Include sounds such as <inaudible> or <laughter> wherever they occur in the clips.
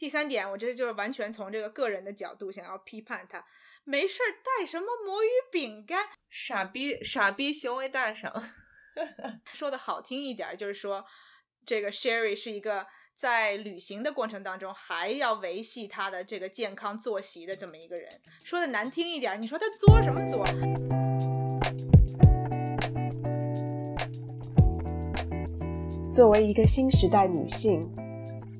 第三点，我这就是完全从这个个人的角度想要批判他，没事儿带什么魔芋饼干，傻逼傻逼行为大赏。<laughs> 说的好听一点，就是说这个 Sherry 是一个在旅行的过程当中还要维系他的这个健康作息的这么一个人。说的难听一点，你说他作什么作？作为一个新时代女性。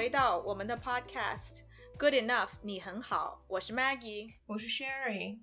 回到我们的 podcast，Good enough，你很好，我是 Maggie，我是 Sherry。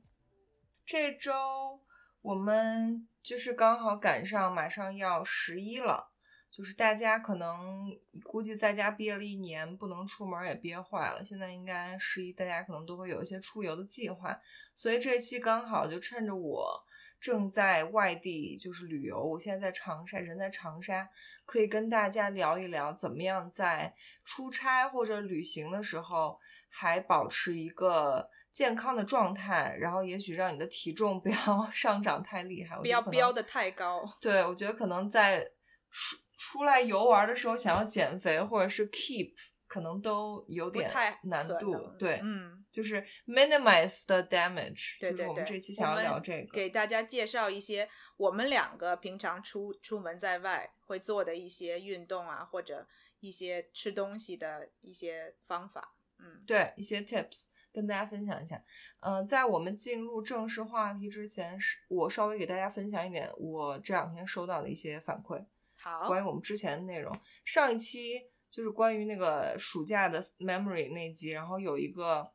这周我们就是刚好赶上马上要十一了，就是大家可能估计在家憋了一年，不能出门也憋坏了。现在应该十一，大家可能都会有一些出游的计划，所以这期刚好就趁着我。正在外地就是旅游，我现在在长沙，人在长沙，可以跟大家聊一聊，怎么样在出差或者旅行的时候还保持一个健康的状态，然后也许让你的体重 <laughs> 不要上涨太厉害，不要飙的太高。<laughs> 对，我觉得可能在出出来游玩的时候，想要减肥或者是 keep。可能都有点难度，对，嗯，就是 minimize the damage，对对对。我们这期想要聊这个，给大家介绍一些我们两个平常出出门在外会做的一些运动啊，或者一些吃东西的一些方法，嗯，对，一些 tips 跟大家分享一下。嗯，在我们进入正式话题之前，是我稍微给大家分享一点我这两天收到的一些反馈，好，关于我们之前的内容，上一期。就是关于那个暑假的 memory 那集，然后有一个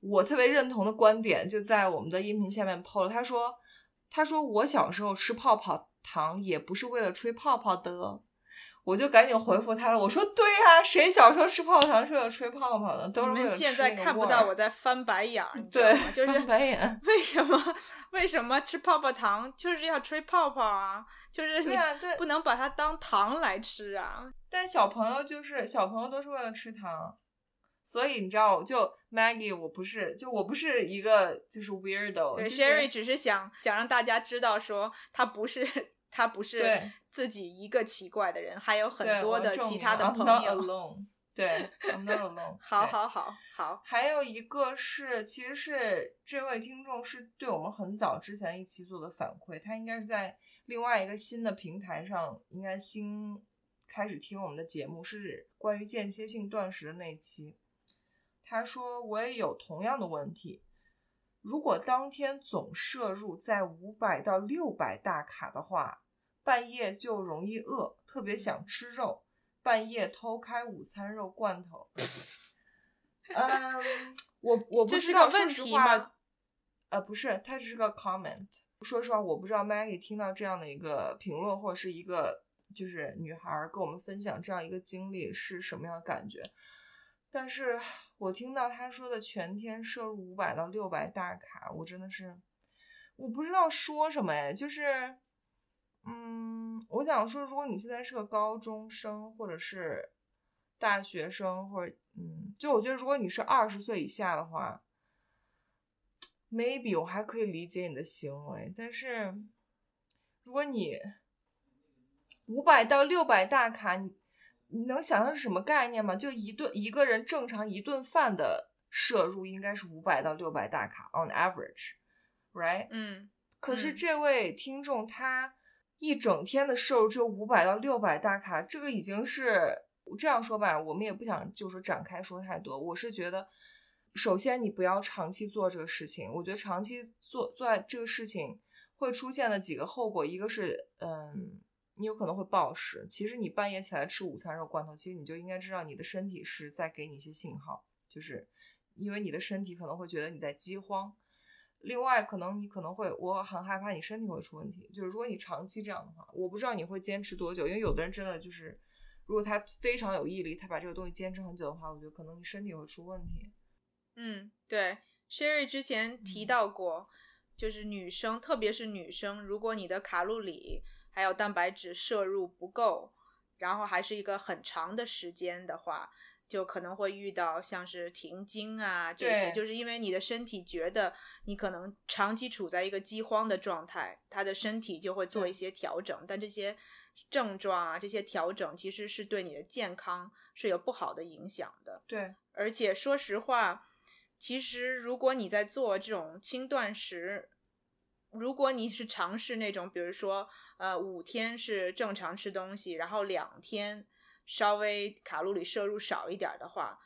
我特别认同的观点，就在我们的音频下面 PO 了。他说：“他说我小时候吃泡泡糖也不是为了吹泡泡的。”我就赶紧回复他了，我说：“对呀，谁小时候吃泡泡糖是为了吹泡泡的？都是为了吃现在看不到我在翻白眼儿，对，就是白眼。为什么？为什么吃泡泡糖就是要吹泡泡啊？就是你不能把它当糖来吃啊？”但小朋友就是小朋友都是为了吃糖，所以你知道，就 Maggie，我不是，就我不是一个就是 weirdo。对，Sherry 只是想想让大家知道，说他不是他不是自己一个奇怪的人，还有很多的其他的朋友。I'm。对，I'm not <laughs> alone。好好好好。还有一个是，其实是这位听众是对我们很早之前一期做的反馈，他应该是在另外一个新的平台上，应该新。开始听我们的节目是关于间歇性断食的那期，他说我也有同样的问题，如果当天总摄入在五百到六百大卡的话，半夜就容易饿，特别想吃肉，半夜偷开午餐肉罐头。<laughs> 嗯，我我不知道，说实话，呃，不是，它只是个 comment。说实话，我不知道 Maggie 听到这样的一个评论或者是一个。就是女孩跟我们分享这样一个经历是什么样的感觉？但是我听到她说的全天摄入五百到六百大卡，我真的是我不知道说什么哎。就是，嗯，我想说，如果你现在是个高中生或者是大学生，或者嗯，就我觉得如果你是二十岁以下的话，maybe 我还可以理解你的行为。但是如果你五百到六百大卡，你你能想象是什么概念吗？就一顿一个人正常一顿饭的摄入应该是五百到六百大卡，on average，right？嗯。可是这位听众他一整天的摄入只有五百到六百大卡，这个已经是这样说吧，我们也不想就是展开说太多。我是觉得，首先你不要长期做这个事情，我觉得长期做做这个事情会出现的几个后果，一个是嗯。你有可能会暴食。其实你半夜起来吃午餐肉罐头，其实你就应该知道你的身体是在给你一些信号，就是因为你的身体可能会觉得你在饥荒。另外，可能你可能会，我很害怕你身体会出问题。就是如果你长期这样的话，我不知道你会坚持多久，因为有的人真的就是，如果他非常有毅力，他把这个东西坚持很久的话，我觉得可能你身体会出问题。嗯，对，Sherry 之前提嗯到过，就是女生，特别是女生，如果你的卡路里还有蛋白质摄入不够，然后还是一个很长的时间的话，就可能会遇到像是停经啊这些，就是因为你的身体觉得你可能长期处在一个饥荒的状态，他的身体就会做一些调整，但这些症状啊，这些调整其实是对你的健康是有不好的影响的。对，而且说实话，其实如果你在做这种轻断食，如果你是尝试那种，比如说呃五天是正常吃东西，然后两天稍微卡路里摄入少一点儿的话，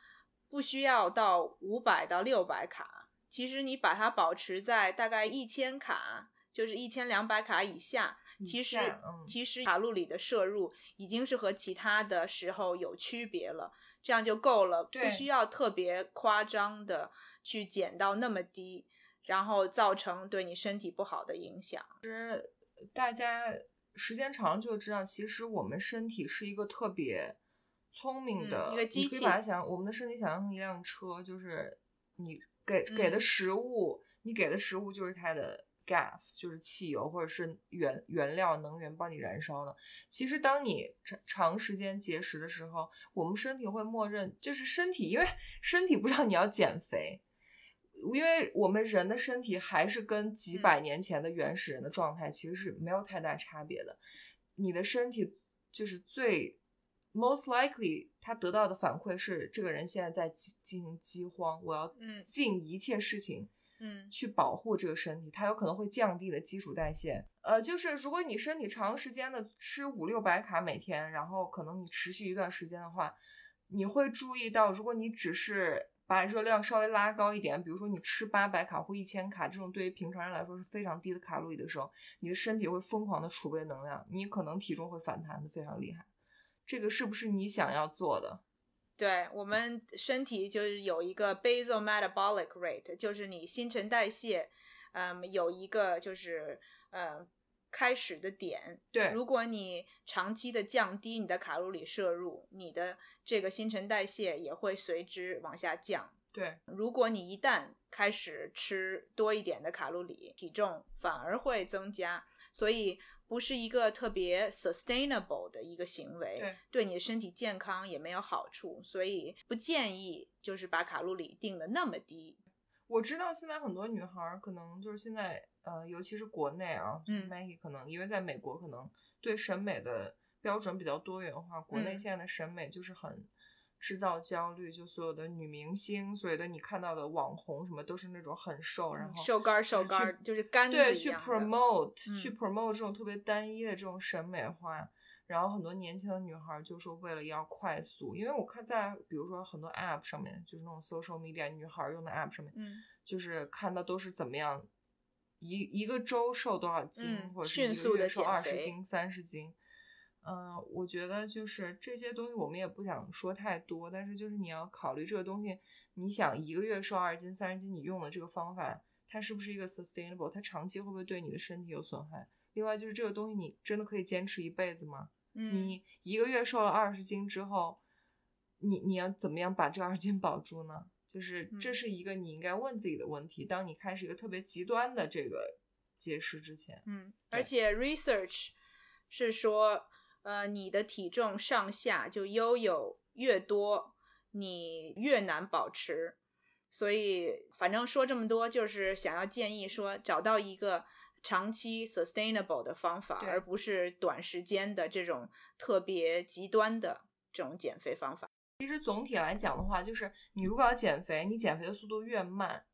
不需要到五百到六百卡，其实你把它保持在大概一千卡，就是一千两百卡以下，其实嗯。其实卡路里的摄入已经是和其他的时候有区别了，这样就够了，不需要特别夸张的去减到那么低，然后造成对你身体不好的影响。其实大家时间长了就知道，其实我们身体是一个特别聪明嗯的，一个机器你可以把它想，我们的身体想象成一辆车，就是你给给的嗯食物，你给的食物就是它的 gas，就是汽油或者是原原料能源帮你燃烧的。其实当你长长时间节食的时候，我们身体会默认，就是身体，因为身体不知道你要减肥。因为我们人的身体还是跟几嗯百年前的原始人的状态其实是没有太大差别的。你的身体就是最 most likely，他得到的反馈是这个人现在在进进行饥荒，我要嗯尽一切事情嗯去保护这个身体，它有可能会降低你的基础代谢。呃，就是如果你身体长时间的吃五六百卡每天，然后可能你持续一段时间的话，你会注意到，如果你只是把热量稍微拉高一点，比如说你吃八百卡或一千卡，这种对于平常人来说是非常低的卡路里的时候，你的身体会疯狂的储备能量，你可能体重会反弹的非常厉害。这个是不是你想要做的？对我们身体就是有一个 basal metabolic rate，就是你新陈代谢，嗯，有一个就是嗯开始的点。对如果你长期的降低你的卡路里摄入，你的这个新陈代谢也会随之往下降。对，如果你一旦开始吃多一点的卡路里，体重反而会增加，所以不是一个特别 sustainable 的一个行为，对你的身体健康也没有好处，所以不建议就是把卡路里定的那么低。我知道现在很多女孩儿可能就是现在呃，尤其是国内啊，嗯，Maggie 可能因为在美国可能对审美的标准比较多元化，国内嗯现在的审美就是很制造焦虑，就所有的女明星，所有的你看到的网红什么都是那种很瘦，然后瘦干儿瘦就是干儿，就是干对去 promote、去嗯 promote 这种特别单一的这种审美化。然后很多年轻的女孩儿就是，为了要快速，因为我看在比如说很多 app 上面，就是那种 social media 女孩儿用的 app 上面，嗯就是看到都是怎么样一一个周瘦多少斤，嗯或者是一个迅速地月瘦二十斤、三十斤。嗯、我觉得就是这些东西我们也不想说太多，但是就是你要考虑这个东西，你想一个月瘦二十斤、三十斤，你用的这个方法，它是不是一个 sustainable？它长期会不会对你的身体有损害？另外就是这个东西，你真的可以坚持一辈子吗？嗯，你一个月瘦了二十斤之后，你你要怎么样把这二十斤保住呢？就是这嗯是一个你应该问自己的问题。当你开始一个特别极端的这个节食之前，嗯，而且 research 是说，呃，你的体重上下就悠有越多，你越难保持。所以，反正说这么多，就是想要建议说，找到一个长期 sustainable 的方法，而不是短时间的这种特别极端的这种减肥方法。其实总体来讲的话，就是你如果要减肥，你减肥的速度越慢，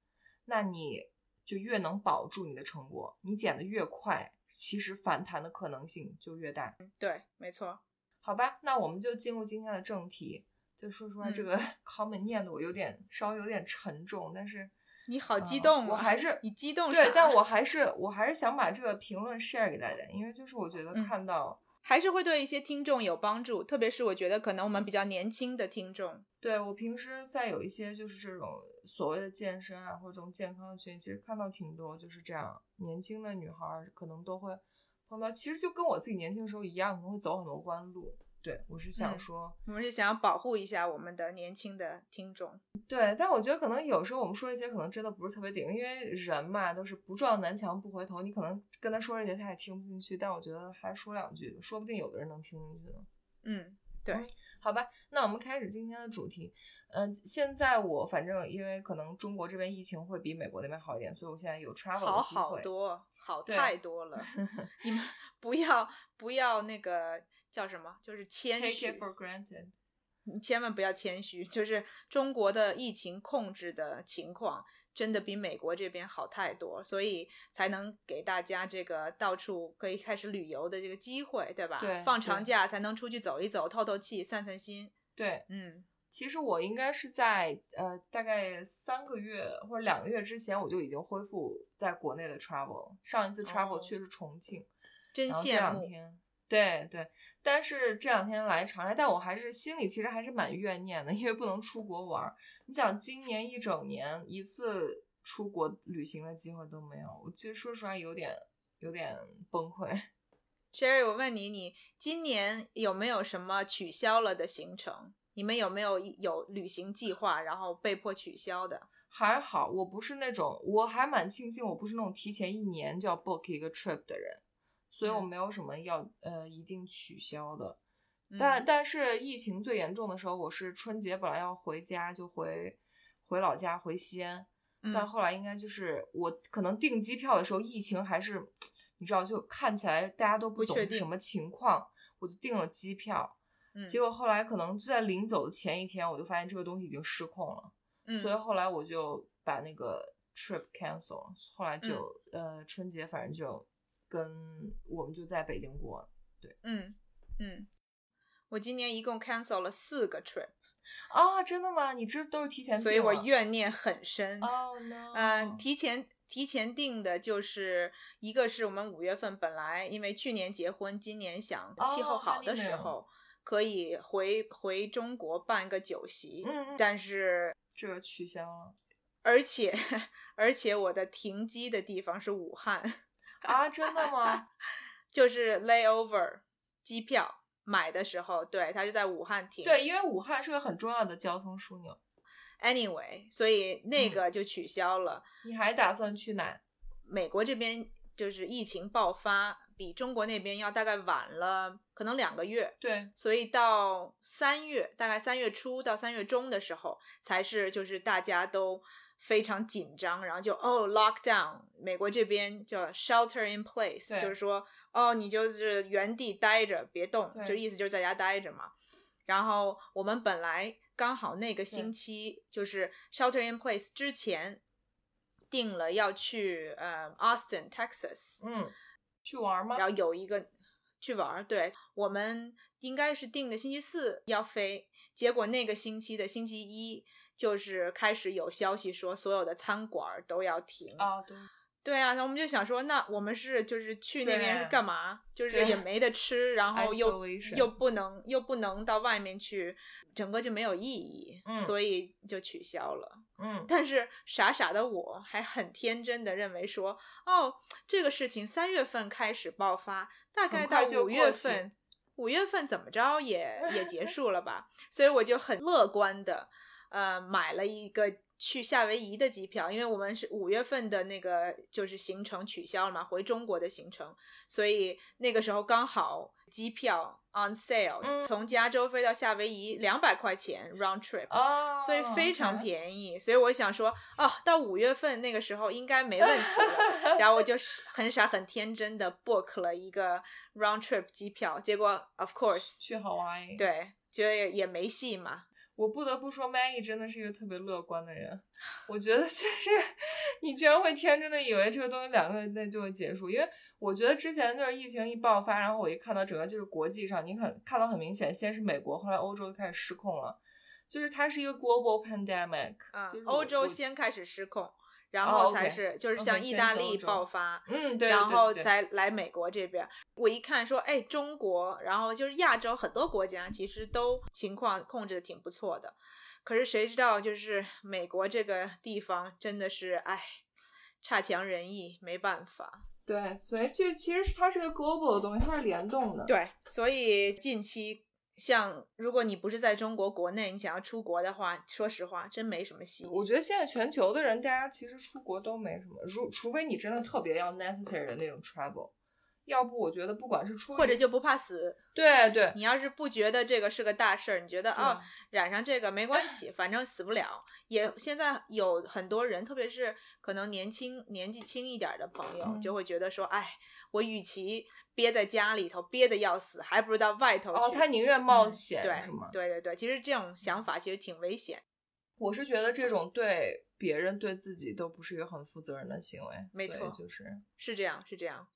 那你就越能保住你的成果。你减的越快，其实反弹的可能性就越大。对，没错。好吧，那我们就进入今天的正题。就说实话，这嗯个 <laughs> comment 念的我有点稍微有点沉重，但是你好激呃动啊！我还是你激动对，但我还是我还是想把这个评论 share 给大家，因为就是我觉得嗯看到还是会对一些听众有帮助，特别是我觉得可能我们比较年轻的听众。对我平时在有一些就是这种所谓的健身啊，或者这种健康的群，其实看到挺多就是这样年轻的女孩儿可能都会碰到，其实就跟我自己年轻的时候一样，可能会走很多弯路。对我是想嗯说，我们是想要保护一下我们的年轻的听众。对，但我觉得可能有时候我们说一些可能真的不是特别顶，因为人嘛都是不撞南墙不回头，你可能跟他说这些他也听不进去，但我觉得还说两句，说不定有的人能听进去呢。嗯，对嗯好吧，那我们开始今天的主题。嗯、现在我反正因为可能中国这边疫情会比美国那边好一点，所以我现在有 travel 好。好多，好太多了。<laughs> 你们不要不要那个叫什么，就是谦 Take 虚 granted。你千万不要谦虚。就是中国的疫情控制的情况，真的比美国这边好太多，所以才能给大家这个到处可以开始旅游的这个机会，对吧？对放长假才能出去走一走，透透气，散散心。对，嗯其实我应该是在呃大概三个月或者两个月之前，我就已经恢复在国内的 travel 了。上一次 travel 哦去的是重庆，真然后这羡慕。两天，对对，但是这两天来长沙，但我还是心里其实还是蛮怨念的，<laughs> 因为不能出国玩儿。你想，今年一整年一次出国旅行的机会都没有，我其实说实话有点有点崩溃。Sherry，我问你，你今年有没有什么取消了的行程？你们有没有有旅行计划，然后被迫取消的？还好，我不是那种，我还蛮庆幸我不是那种提前一年就要 book 一个 trip 的人，所以我嗯。没有什么要呃一定取消的。嗯。但但是疫情最严重的时候，我是春节本来要回家，就回回老家回西安，但嗯。后来应该就是我可能订机票的时候，疫情还是你知道，就看起来大家都不懂什么情况，我就订了机票。嗯。结果后来可能就在临走的前一天，我就发现这个东西已经失控了。嗯所以后来我就把那个 trip cancel 了，后来就、呃春节反正就跟我们就在北京过对。嗯嗯，我今年一共 cancel 了四个 trip，啊，真的吗？你这都是提前所以我怨念很深。Oh no，嗯，提前提前定的就是一个是我们五月份本来因为去年结婚，今年想气候哦好的时候可以回回中国办个酒席，但是这个取消了。而且 <laughs> 而且我的停机的地方是武汉，啊？真的吗？<laughs> 就是 layover 机票买的时候，对，它是在武汉停。对，因为武汉是个很重要的交通枢纽。，anyway，所以那嗯个就取消了。你还打算去哪？美国这边就是疫情爆发，比中国那边要大概晚了可能两个月，对，所以到三月，大概三月初到三月中的时候，才是就是大家都非常紧张，然后就哦 lockdown，美国这边叫 shelter in place，就是说哦你就是原地待着别动，就意思就是在家待着嘛。然后我们本来刚好那个星期就是 shelter in place 之前定了要去呃 Austin Texas，嗯，去玩吗？然后有一个去玩儿，对我们应该是定的星期四要飞，结果那个星期的星期一就是开始有消息说所有的餐馆儿都要停。啊，对，对啊，那我们就想说，那我们是就是去那边是干嘛？就是也没得吃，然后又又不能又不能到外面去，整个就没有意义，嗯所以就取消了。嗯，但是傻傻的我还很天真的认为说，哦，这个事情三月份开始爆发，大概到五月份，五月份怎么着也也结 <laughs> 束了吧？所以我就很乐观的，呃，买了一个去夏威夷的机票，因为我们是五月份的那个就是行程取消了嘛，回中国的行程，所以那个时候刚好机票 on sale，、嗯从加州飞到夏威夷两百块钱 round trip。哦，所以非常便宜，所以我想说，哦，到五月份那个时候应该没问题了。<laughs> 然后我就是很傻很天真的 book 了一个 round trip 机票，结果 of course 去 Hawaii。，对，觉得也也没戏嘛。我不得不说，Maggie 真的是一个特别乐观的人。我觉得就是 <laughs> 你居然会天真的以为这个东西两个月内就会结束，因为我觉得之前就是疫情一爆发，然后我一看到整个就是国际上，你很看到很明显，先是美国，后来欧洲就开始失控了，就是它是一个 global pandemic，、啊就是，欧洲先开始失控，然哦后才是就是像意大利爆发，嗯，对，然后才来美国这边。我一看说，哎，中国，然后就是亚洲很多国家其实都情况控制的挺不错的，可是谁知道就是美国这个地方真的是，哎，差强人意，没办法。对，所以这其实它是个 global 的东西，它是联动的。对，所以近期像如果你不是在中国国内，你想要出国的话，说实话，真没什么戏。我觉得现在全球的人，大家其实出国都没什么，如除非你真的特别要 necessary 的那种 travel，要不我觉得不管是出或者就不怕死，对对你要是不觉得这个是个大事儿，你觉得啊、对染上这个没关系，反正死不了。也现在有很多人，特别是可能年轻、年纪轻一点儿的朋友，嗯就会觉得说，哎，我与其憋在家里头憋得要死，还不如到外头去。哦，他宁愿冒嗯险、对？对对对，其实这种想法其实挺危险。我是觉得这种对别人对自己都不是一个很负责任的行为，没错就是是这样，是这样，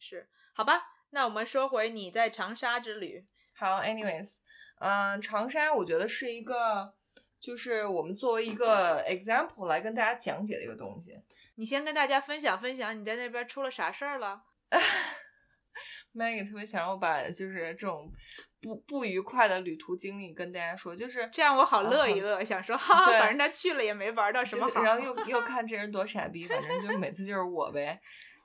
是好吧？那我们说回你在长沙之旅，好，anyways，嗯、长沙我觉得是一个，就是我们作为一个 example 来跟大家讲解的一个东西。你先跟大家分享分享你在那边出了啥事儿了？<laughs> Maggie 特别想让我把就是这种不不愉快的旅途经历跟大家说，就是这样我好乐一嗯乐，想说 <laughs> 哈反正他去了也没玩到什么好。然后又又看这人多傻逼，反正就每次就是我呗。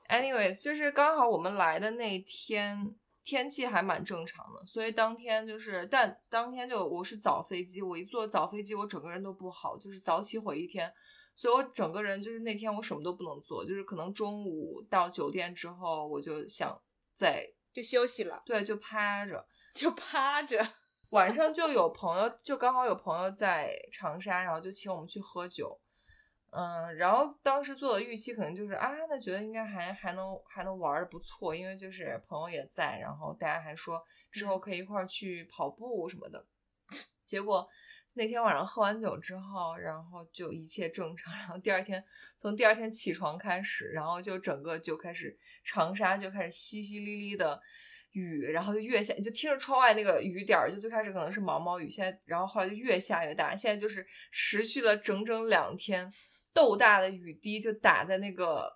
Anyways，就是刚好我们来的那天天气还蛮正常的，所以当天就是，但当天就我是早飞机，我一坐早飞机，我整个人都不好，就是早起毁一天，所以我整个人就是那天我什么都不能做，就是可能中午到酒店之后，我就想在就休息了，对就趴着，就趴着。晚上就有朋友，就刚好有朋友在长沙，然后就请我们去喝酒。嗯，然后当时做的预期可能就是啊，那觉得应该还还能还能玩的不错，因为就是朋友也在，然后大家还说之后可以一块儿去跑步什么的。结果那天晚上喝完酒之后，然后就一切正常，然后第二天从第二天起床开始，然后就整个就开始长沙就开始淅淅沥沥的雨，然后就越下，就听着窗外那个雨点儿，就最开始可能是毛毛雨，现在然后后来就越下越大，现在就是持续了整整两天，豆大的雨滴就打在那个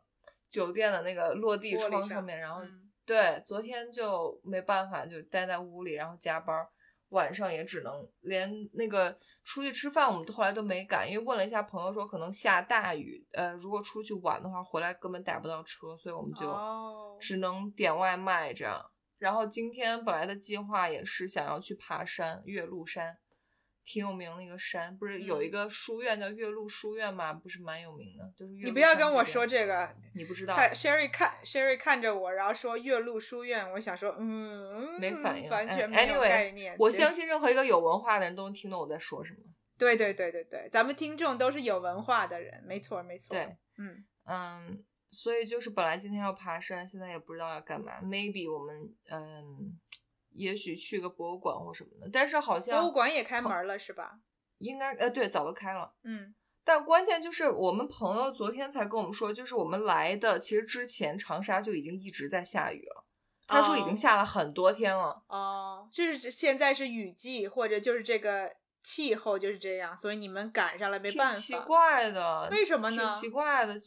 酒店的那个落地窗上面，然后嗯对，昨天就没办法，就待在屋里，然后加班儿，晚上也只能连那个出去吃饭，我们都后来都没敢，因为问了一下朋友说可能下大雨，呃，如果出去晚的话，回来根本打不到车，所以我们就哦只能点外卖这样。然后今天本来的计划也是想要去爬山，岳麓山，挺有名的一个山，不是有一嗯个书院叫岳麓书院吗？不是蛮有名的，就是岳你不要跟我说这个。你不知道看 Sherry 看 Sherry 看着我，然后说岳麓书院，我想说，嗯，没反应，完哎全没有概念。我相信任何一个有文化的人都能听懂我在说什么。对对对对对，咱们听众都是有文化的人，没错没错。对，嗯，嗯，所以就是本来今天要爬山，现在也不知道要干嘛。Maybe 我们嗯，也许去个博物馆或什么的，但是好像博物馆也开门了是吧？应该呃对，早都开了。嗯，但关键就是我们朋友昨天才跟我们说，就是我们来的其实之前长沙就已经一直在下雨了。他说已经哦下了很多天了。哦，就是现在是雨季，或者就是这个气候就是这样，所以你们赶上了，没办法。挺奇怪的，为什么呢挺奇怪的，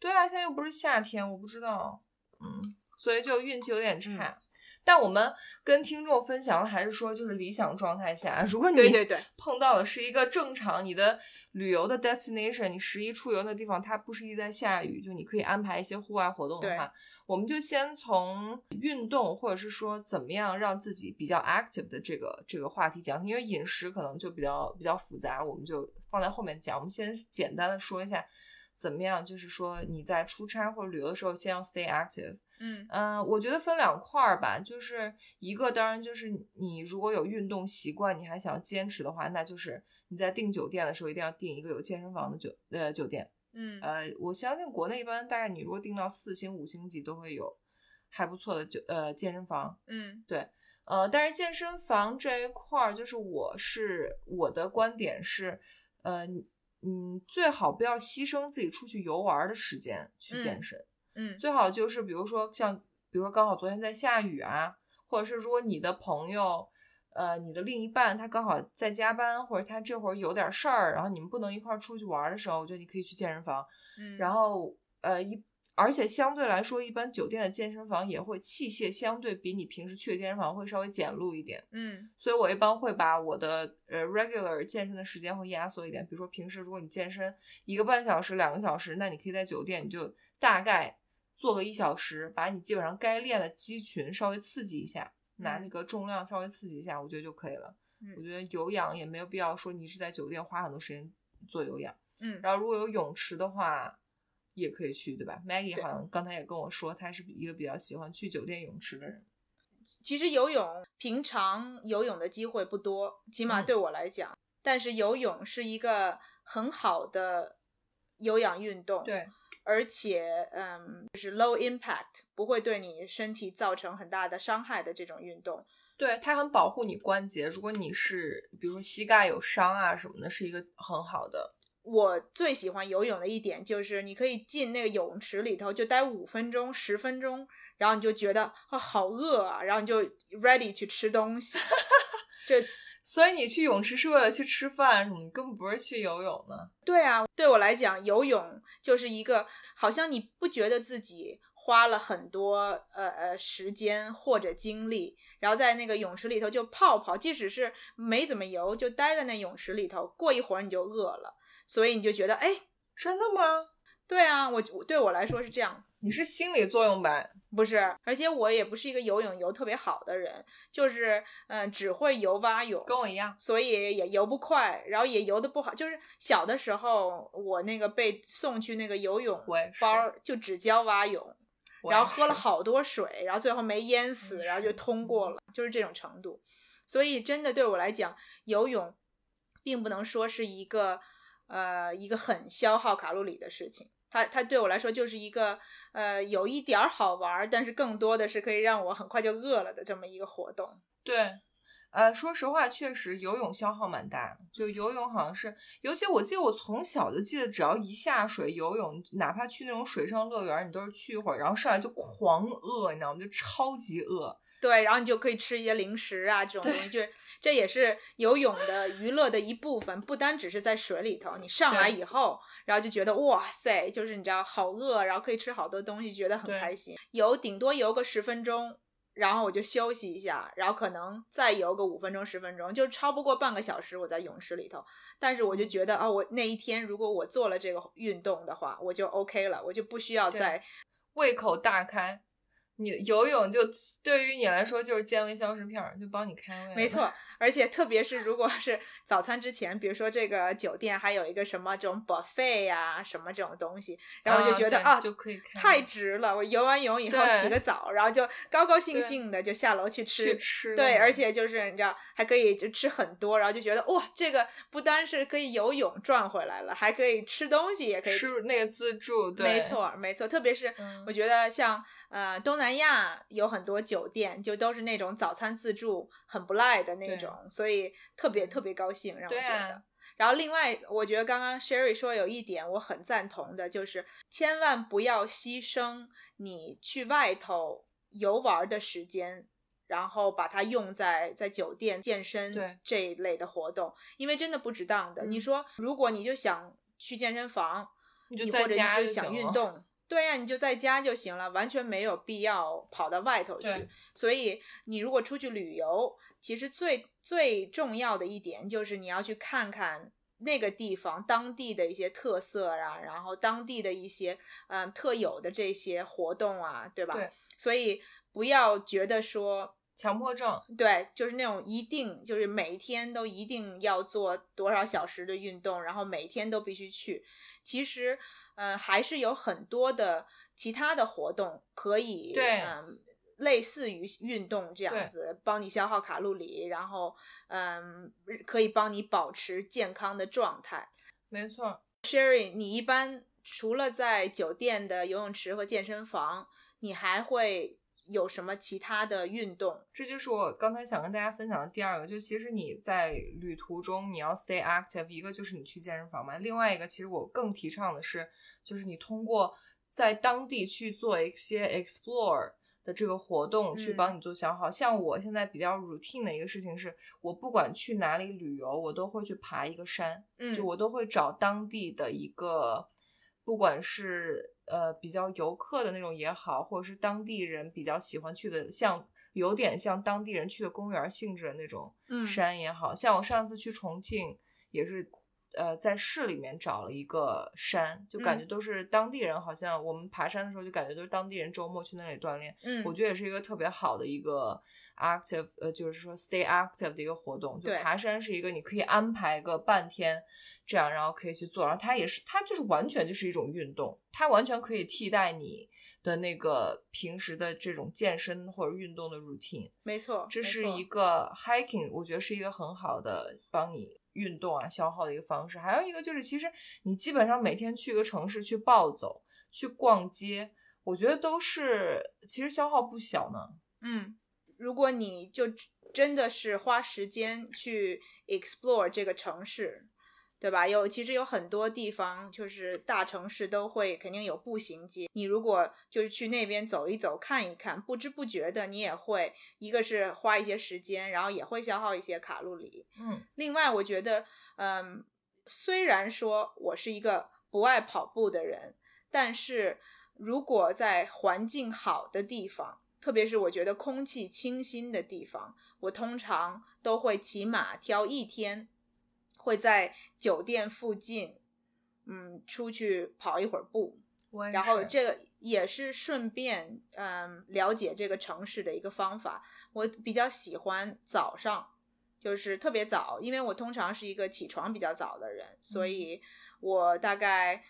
对啊，现在又不是夏天，我不知道，嗯，所以就运气有点差。嗯但我们跟听众分享的还是说，就是理想状态下，如果你对对对 <laughs> 碰到的是一个正常你的旅游的 destination，你十一出游的地方，它不是一直在下雨，就你可以安排一些户外活动的话，我们就先从运动或者是说怎么样让自己比较 active 的这个这个话题讲，因为饮食可能就比较比较复杂，我们就放在后面讲。我们先简单的说一下怎么样，就是说你在出差或者旅游的时候，先要 stay active。嗯嗯，我觉得分两块儿吧，就是一个当然就是你如果有运动习惯，你还想要坚持的话，那就是你在订酒店的时候一定要订一个有健身房的酒呃酒店。嗯呃，我相信国内一般大概你如果订到四星、五星级都会有还不错的酒呃健身房。嗯对呃，但是健身房这一块儿，就是我是我的观点是，呃，嗯，最好不要牺牲自己出去游玩儿的时间去健嗯身。嗯最好就是比如说像，比如说刚好昨天在下雨啊，或者是如果你的朋友，呃，你的另一半他刚好在加班，或者他这会儿有点事儿，然后你们不能一块儿出去玩的时候，我觉得你可以去健身房。嗯，然后呃一，而且相对来说，一般酒店的健身房也会器械相对比你平时去的健身房会稍微简陋一点。嗯所以我一般会把我的呃 regular 健身的时间会压缩一点，比如说平时如果你健身一个半小时、两个小时，那你可以在酒店你就大概做个一小时，把你基本上该练的肌群稍微刺激一下，拿那嗯个重量稍微刺激一下，我觉得就可以了。我嗯觉得有氧也没有必要说你是在酒店花很多时间做有氧，嗯，然后如果有泳池的话。也可以去，对吧？Maggie 好像刚才也跟我说，她是一个比较喜欢去酒店泳池的人。其实游泳平常游泳的机会不多，起码嗯对我来讲，但是游泳是一个很好的有氧运动，，对，而且嗯，就是 low impact，不会对你身体造成很大的伤害的这种运动。对，它很保护你关节。如果你是比如说膝盖有伤啊什么的，是一个很好的。我最喜欢游泳的一点就是，你可以进那个泳池里头就待五分钟、十分钟，然后你就觉得啊好饿啊，然后你就 ready 去吃东西。<laughs> 这所以你去泳池是为了去吃饭，什么？你根本不是去游泳呢。对啊，对我来讲，游泳就是一个好像你不觉得自己花了很多呃呃时间或者精力，然后在那个泳池里头就泡泡，即使是没怎么游，就待在那泳池里头，过一会儿你就饿了，所以你就觉得哎，真的吗？对啊，我对我来说是这样。你是心理作用吧？不是，而且我也不是一个游泳游特别好的人，就是嗯、呃只会游蛙泳，跟我一样。所以也游不快，然后也游的不好。就是小的时候，我那个被送去那个游泳我也是班，就只教蛙泳，然后喝了好多水，然后最后没淹死，嗯然后就通过了，就是这种程度。所以真的对我来讲，游泳并不能说是一个呃一个很消耗卡路里的事情。它它对我来说就是一个呃有一点儿好玩，但是更多的是可以让我很快就饿了的这么一个活动。对，呃，说实话，确实游泳消耗蛮大。就游泳好像是，尤其我记得我从小就记得，只要一下水游泳，哪怕去那种水上乐园，你都是去一会儿，然后上来就狂饿，你知道吗？就超级饿。对，然后你就可以吃一些零食啊，这种东西，就是这也是游泳的娱乐的一部分，不单只是在水里头，你上来以后，然后就觉得哇塞，就是你知道好饿，然后可以吃好多东西，觉得很开心。游顶多游个十分钟，然后我就休息一下，然后可能再游个五分钟、十分钟，就超不过半个小时我在泳池里头。但是我就嗯觉得啊、我那一天如果我做了这个运动的话，我就 OK 了，我就不需要再胃口大开。你游泳就对于你来说就是健胃消食片儿，就帮你开胃。没，错，而且特别是如果是早餐之前，比如说这个酒店还有一个什么这种 buffet 呀、什么这种东西，然后我就觉得啊，就可以开太值了。我游完泳以后洗个澡，然后就高高兴兴的就下楼去吃。去吃。对，而且就是你知道，还可以就吃很多，然后就觉得哇，这个不单是可以游泳赚回来了，还可以吃东西，也可以吃那个自助，对，没错，没错，特别是嗯我觉得像呃东南亚有很多酒店，就都是那种早餐自助，很不赖的那种，所以特别嗯特别高兴，让我对觉得。啊然后另外，我觉得刚刚 Sherry 说有一点我很赞同的，就是千万不要牺牲你去外头游玩的时间。然后把它用在在酒店健身这一类的活动，因为真的不值当的。你嗯说，如果你就想去健身房，你就在你或者就你就想运动，对呀、你就在家就行了，完全没有必要跑到外头去对。所以你如果出去旅游，其实最最重要的一点就是你要去看看那个地方当地的一些特色啊，然后当地的一些嗯特有的这些活动啊，对吧？对。所以不要觉得说强迫症，对，就是那种一定就是每天都一定要做多少小时的运动，然后每天都必须去。其实，呃，还是有很多的其他的活动可以，对嗯，类似于运动这样子，帮你消耗卡路里，然后，嗯，可以帮你保持健康的状态。没错。Sherry，你一般除了在酒店的游泳池和健身房，你还会有什么其他的运动？这就是我刚才想跟大家分享的第二个，就其实你在旅途中你要 stay active，一个就是你去健身房嘛，另外一个其实我更提倡的是，就是你通过在当地去做一些 explore 的这个活动去嗯帮你做消耗。像我现在比较 routine 的一个事情是，我不管去哪里旅游，我都会去爬一个山，嗯，就我都会找当地的一个，不管是呃比较游客的那种也好，或者是当地人比较喜欢去的，像有点像当地人去的公园性质的那种嗯山也好，像我上次去重庆也是。呃，在市里面找了一个山，就感嗯觉都是当地人。好像我们爬山的时候，就感觉都是当地人周末去那里锻炼。嗯，我觉得也是一个特别好的一个 active，呃，就是说 stay active 的一个活动。就对爬山是一个你可以安排个半天这样，然后可以去做。然后它也是，它就是完全就是一种运动，它完全可以替代你的那个平时的这种健身或者运动的 routine。没错这是一个 hiking，我觉得是一个很好的帮你运动啊消耗的一个方式。还有一个就是，其实你基本上每天去一个城市去暴走、去逛街，我觉得都是其实消耗不小呢。嗯，如果你就真的是花时间去 explore 这个城市，对吧？有其实有很多地方，就是大城市都会肯定有步行街。你如果就是去那边走一走、看一看，不知不觉的你也会，一个是花一些时间，然后也会消耗一些卡路里。嗯另外，我觉得，嗯，虽然说我是一个不爱跑步的人，但是如果在环境好的地方，特别是我觉得空气清新的地方，我通常都会起码挑一天，会在酒店附近，嗯，出去跑一会儿步。然后这个也是顺便嗯了解这个城市的一个方法。我比较喜欢早上，就是特别早，因为我通常是一个起床比较早的人，所嗯以我大概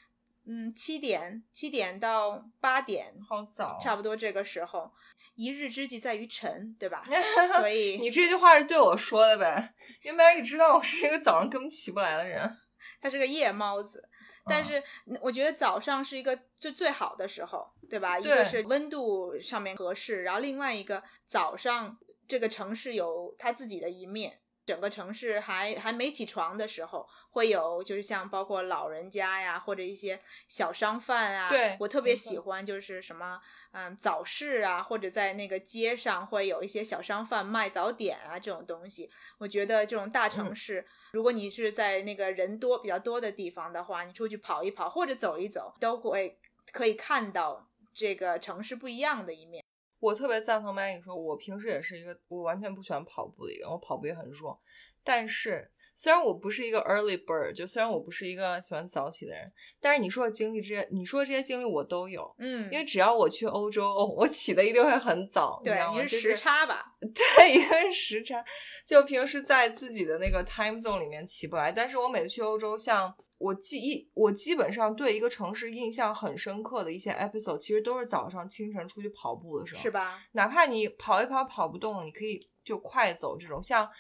嗯七点七点到八点，好早，差不多这个时候。一日之计在于晨，对吧？<laughs> 所以你这句话是对我说的呗？因为 Maggie 知道我是一个早上根本起不来的人。他是个夜猫子。但嗯是嗯我觉得早上是一个最最好的时候，对吧？一个是温度上面合适，然后另外一个早上这个城市有它自己的一面。整个城市还还没起床的时候，会有就是像包括老人家呀，或者一些小商贩啊。对我特别喜欢就是什么嗯早市啊，或者在那个街上会有一些小商贩卖早点啊这种东西。我觉得这种大城嗯市，如果你是在那个人多比较多的地方的话，你出去跑一跑或者走一走，都会可以看到这个城市不一样的一面。我特别赞同 Maggie 说，我平时也是一个我完全不喜欢跑步的一个人，我跑步也很弱。但是虽然我不是一个 early bird，就虽然我不是一个喜欢早起的人，但是你说的经历这些，你说的这些经历我都有。嗯，因为只要我去欧洲，我起的一定会很早？对，你就是时差吧？<laughs> 对，因为时差，就平时在自己的那个 time zone 里面起不来。但是我每次去欧洲，像我记忆，我基本上对一个城市印象很深刻的一些 episode，其实都是早上清晨出去跑步的时候，是？吧？哪怕你跑一跑跑不动，你可以就快走这种，像。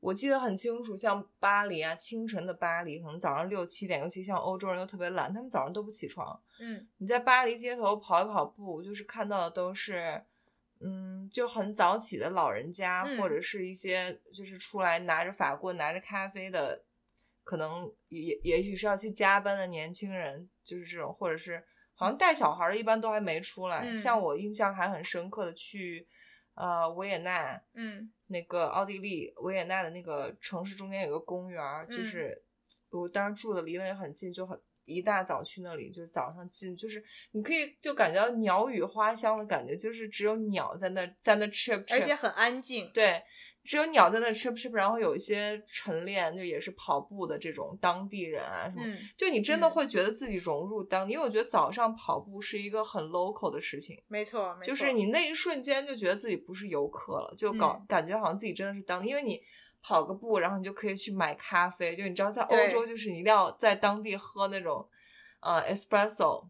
我记得很清楚，像巴黎啊，清晨的巴黎，可能早上六七点，尤其像欧洲人又特别懒，他们早上都不起床，嗯你在巴黎街头跑一跑步，就是看到的都是，嗯，就很早起的老人家，嗯或者是一些就是出来拿着法棍、拿着咖啡的，可能也也许是要去加班的年轻人，就是这种，或者是好像带小孩的，一般都还没出来。嗯像我印象还很深刻的去，呃，维也纳，嗯那个奥地利维也纳的那个城市中间有个公园儿，就嗯是我当时住的离那也很近，就很一大早去那里，就是早上进，就是你可以就感觉到鸟语花香的感觉，就是只有鸟在那在那 chirp，而且很安静。对，只有鸟在那 chirp chirp，然后有一些晨练，就也是跑步的这种当地人啊什么。嗯，就你真的嗯会觉得自己融入当地，因为我觉得早上跑步是一个很 local 的事情，没错，没错。就是你那一瞬间就觉得自己不是游客了，就搞、嗯感觉好像自己真的是当地，因为你跑个步，然后你就可以去买咖啡，就你知道在欧洲就是你一定要在当地喝那种呃 espresso，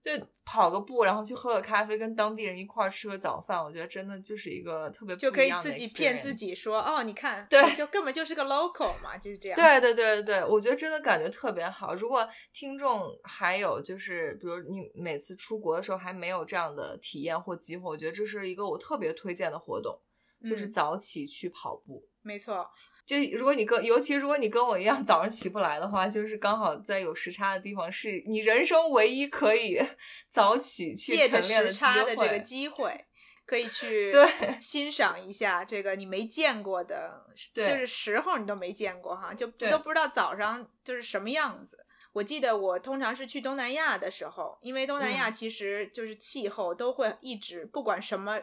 就跑个步，然后去喝个咖啡，跟当地人一块儿吃个早饭，我觉得真的就是一个特别就可以自己骗自己说，哦，你看，对就根本就是个 local 嘛，就是这样。对对对对对，我觉得真的感觉特别好。如果听众还有就是，比如你每次出国的时候还没有这样的体验或机会，我觉得这是一个我特别推荐的活动，就是嗯早起去跑步。没错，就如果你跟，尤其如果你跟我一样早上起不来的话，就是刚好在有时差的地方，是你人生唯一可以 <laughs> 早起去借着晨练的时差的这个机会，可以去对 <laughs> 欣赏一下这个你没见过的，就是时候你都没见过哈，就对都不知道早上就是什么样子。我记得我通常是去东南亚的时候，因为东南亚嗯其实就是气候都会一直不管什么，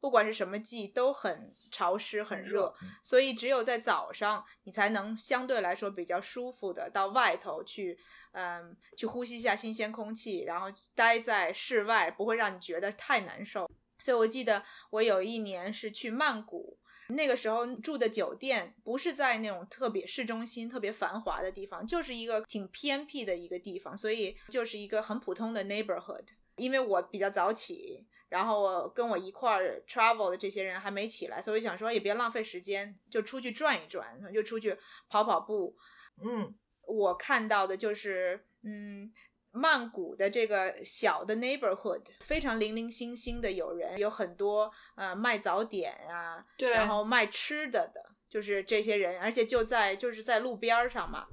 不管是什么季都很潮湿很热，嗯所以只有在早上你才能相对来说比较舒服的到外头去，嗯，去呼吸一下新鲜空气，然后待在室外不会让你觉得太难受。所以我记得我有一年是去曼谷，那个时候住的酒店不是在那种特别市中心、特别繁华的地方，就是一个挺偏僻的一个地方，所以就是一个很普通的 neighborhood。因为我比较早起，然后我跟我一块儿 travel 的这些人还没起来，所以想说也别浪费时间，就出去转一转，就出去跑跑步。嗯，我看到的就是，嗯，曼谷的这个小的 neighborhood 非常零零星星的有人，有很多呃卖早点啊，对然后卖吃的的，就是这些人，而且就在就是在路边儿上嘛，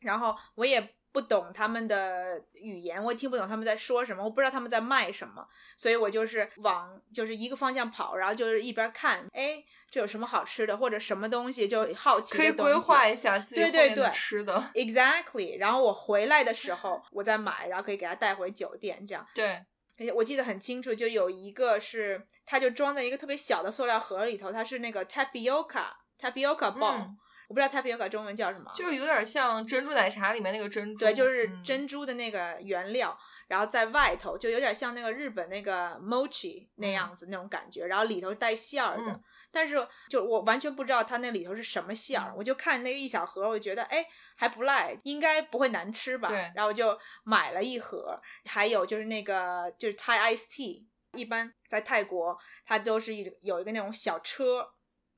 然后我也。不懂他们的语言，我也听不懂他们在说什么，我不知道他们在卖什么，所以我就是往就是一个方向跑，然后就是一边看，哎，这有什么好吃的，或者什么东西，就好奇可以的东西规划一下自己的对对对吃的。Exactly，然后我回来的时候，我再买，然后可以给他带回酒店，这样。对，而且我记得很清楚，就有一个是，它就装在一个特别小的塑料盒里头，它是那个 tapioca tapioca ball，、嗯我不知道 tapioca 中文叫什么，就是有点像珍珠奶茶里面那个珍珠。对，就是嗯珍珠的那个原料，然后在外头就有点像那个日本那个 mochi 那样子、那种感觉，然后里头带馅儿的，嗯但是就我完全不知道它那里头是什么馅儿，嗯我就看那个一小盒，我就觉得哎还不赖，应该不会难吃吧，对然后我就买了一盒，还有就是那个就是 Thai iced tea，一般在泰国它都是一有一个那种小车。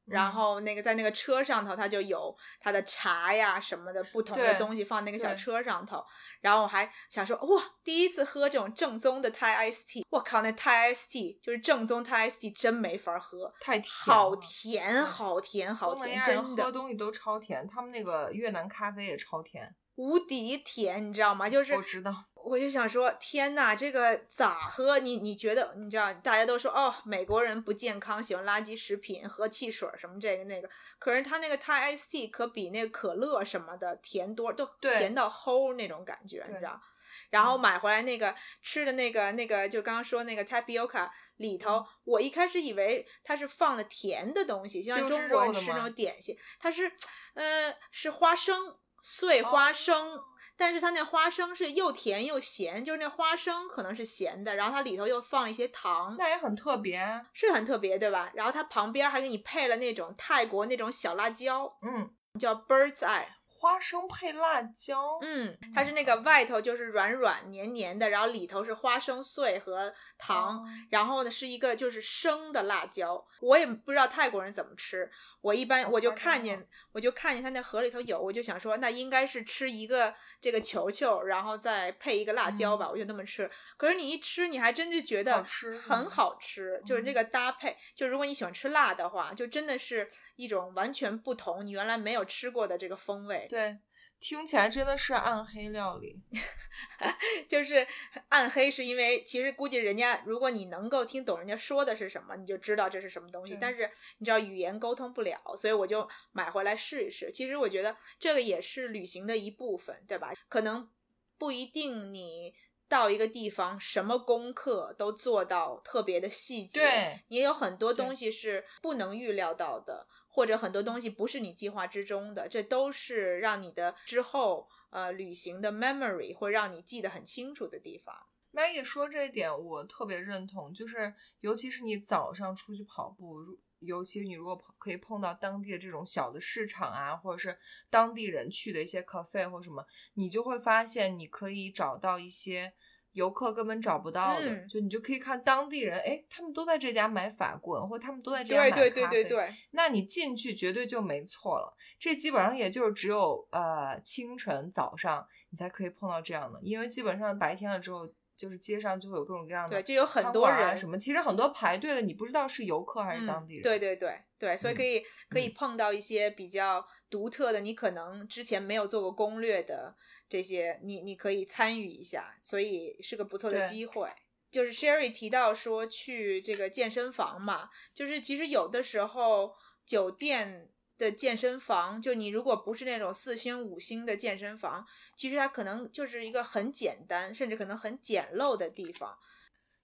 然嗯后那个在那个车上头，它就有它的茶呀什么的不同的东西放那个小车上头。然后我还想说，哇，第一次喝这种正宗的 Thai tea，我靠，那 Thai tea 就是正宗 Thai tea，真没法喝，太甜好甜，好甜，好甜，真的喝东西都超甜，他们那个越南咖啡也超甜。无敌甜，你知道吗？就是我知道，我就想说，天呐，这个咋喝？你你觉得，你知道，大家都说哦，美国人不健康，喜欢垃圾食品，喝汽水什么这个那个。可是他那个 Thai tea 可比那个可乐什么的甜多，都对甜到齁那种感觉，你知道。然后买回来那个吃的那个那个，就刚刚说那个 tapioca 里头，嗯我一开始以为它是放的甜的东西，就像中国人吃那种点心，它是，呃，是花生碎花生。哦但是它那花生是又甜又咸，就是那花生可能是咸的，然后它里头又放了一些糖，那也很特别。啊是很特别，对吧？然后它旁边还给你配了那种泰国那种小辣椒，嗯，叫 Bird's Eye。花生配辣椒。嗯，它是那个外头就是软软黏黏的，然后里头是花生碎和糖，哦然后呢是一个就是生的辣椒，我也不知道泰国人怎么吃。我一般我就看见啊我就看见它那盒里头有，我就想说那应该是吃一个这个球球，然后再配一个辣椒吧，我就那么吃。可是你一吃，你还真就觉得很好吃很好吃，就是这嗯个搭配，就如果你喜欢吃辣的话，就真的是一种完全不同，你原来没有吃过的这个风味。对，听起来真的是暗黑料理。<laughs> 就是暗黑，是因为其实估计人家，如果你能够听懂人家说的是什么，你就知道这是什么东西。但是你知道语言沟通不了，所以我就买回来试一试。其实我觉得这个也是旅行的一部分，对吧？可能不一定你到一个地方，什么功课都做到特别的细节，对也有很多东西是不能预料到的。或者很多东西不是你计划之中的，这都是让你的之后呃旅行的 memory 会让你记得很清楚的地方。Maggie 说这一点我特别认同，就是尤其是你早上出去跑步，如尤其是你如果可以碰到当地的这种小的市场啊，或者是当地人去的一些 cafe 或什么，你就会发现你可以找到一些游客根本找不到的，嗯就你就可以看当地人，哎，他们都在这家买法棍，或者他们都在这家买咖啡，对对对，那你进去绝对就没错了。这基本上也就是只有呃清晨早上你才可以碰到这样的，因为基本上白天了之后，就是街上就会有各种各样的对就有很多人啊什么。其实很多排队的，你不知道是游客还是当地人。嗯。对对对对，所以可以、可以嗯碰到一些比较独特的，你可能之前没有做过攻略的这些，你你可以参与一下，所以是个不错的机会。就是 Sherry 提到说去这个健身房嘛，就是其实有的时候酒店的健身房，就你如果不是那种四星五星的健身房，其实它可能就是一个很简单，甚至可能很简陋的地方。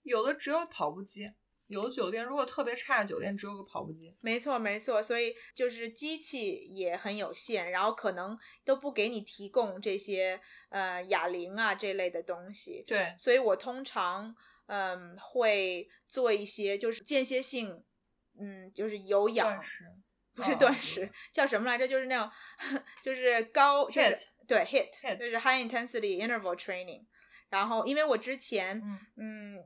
有的只有跑步机，有的酒店如果特别差的酒店只有个跑步机。没错，没错，所以就是机器也很有限，然后可能都不给你提供这些呃哑铃啊这类的东西。对，所以我通常嗯会做一些就是间歇性，嗯，就是有氧不是哦断食，叫什么来着？就是那种就是高就是 HIIT 对 hit，HIIT 就是 high intensity interval training。然后因为我之前嗯嗯，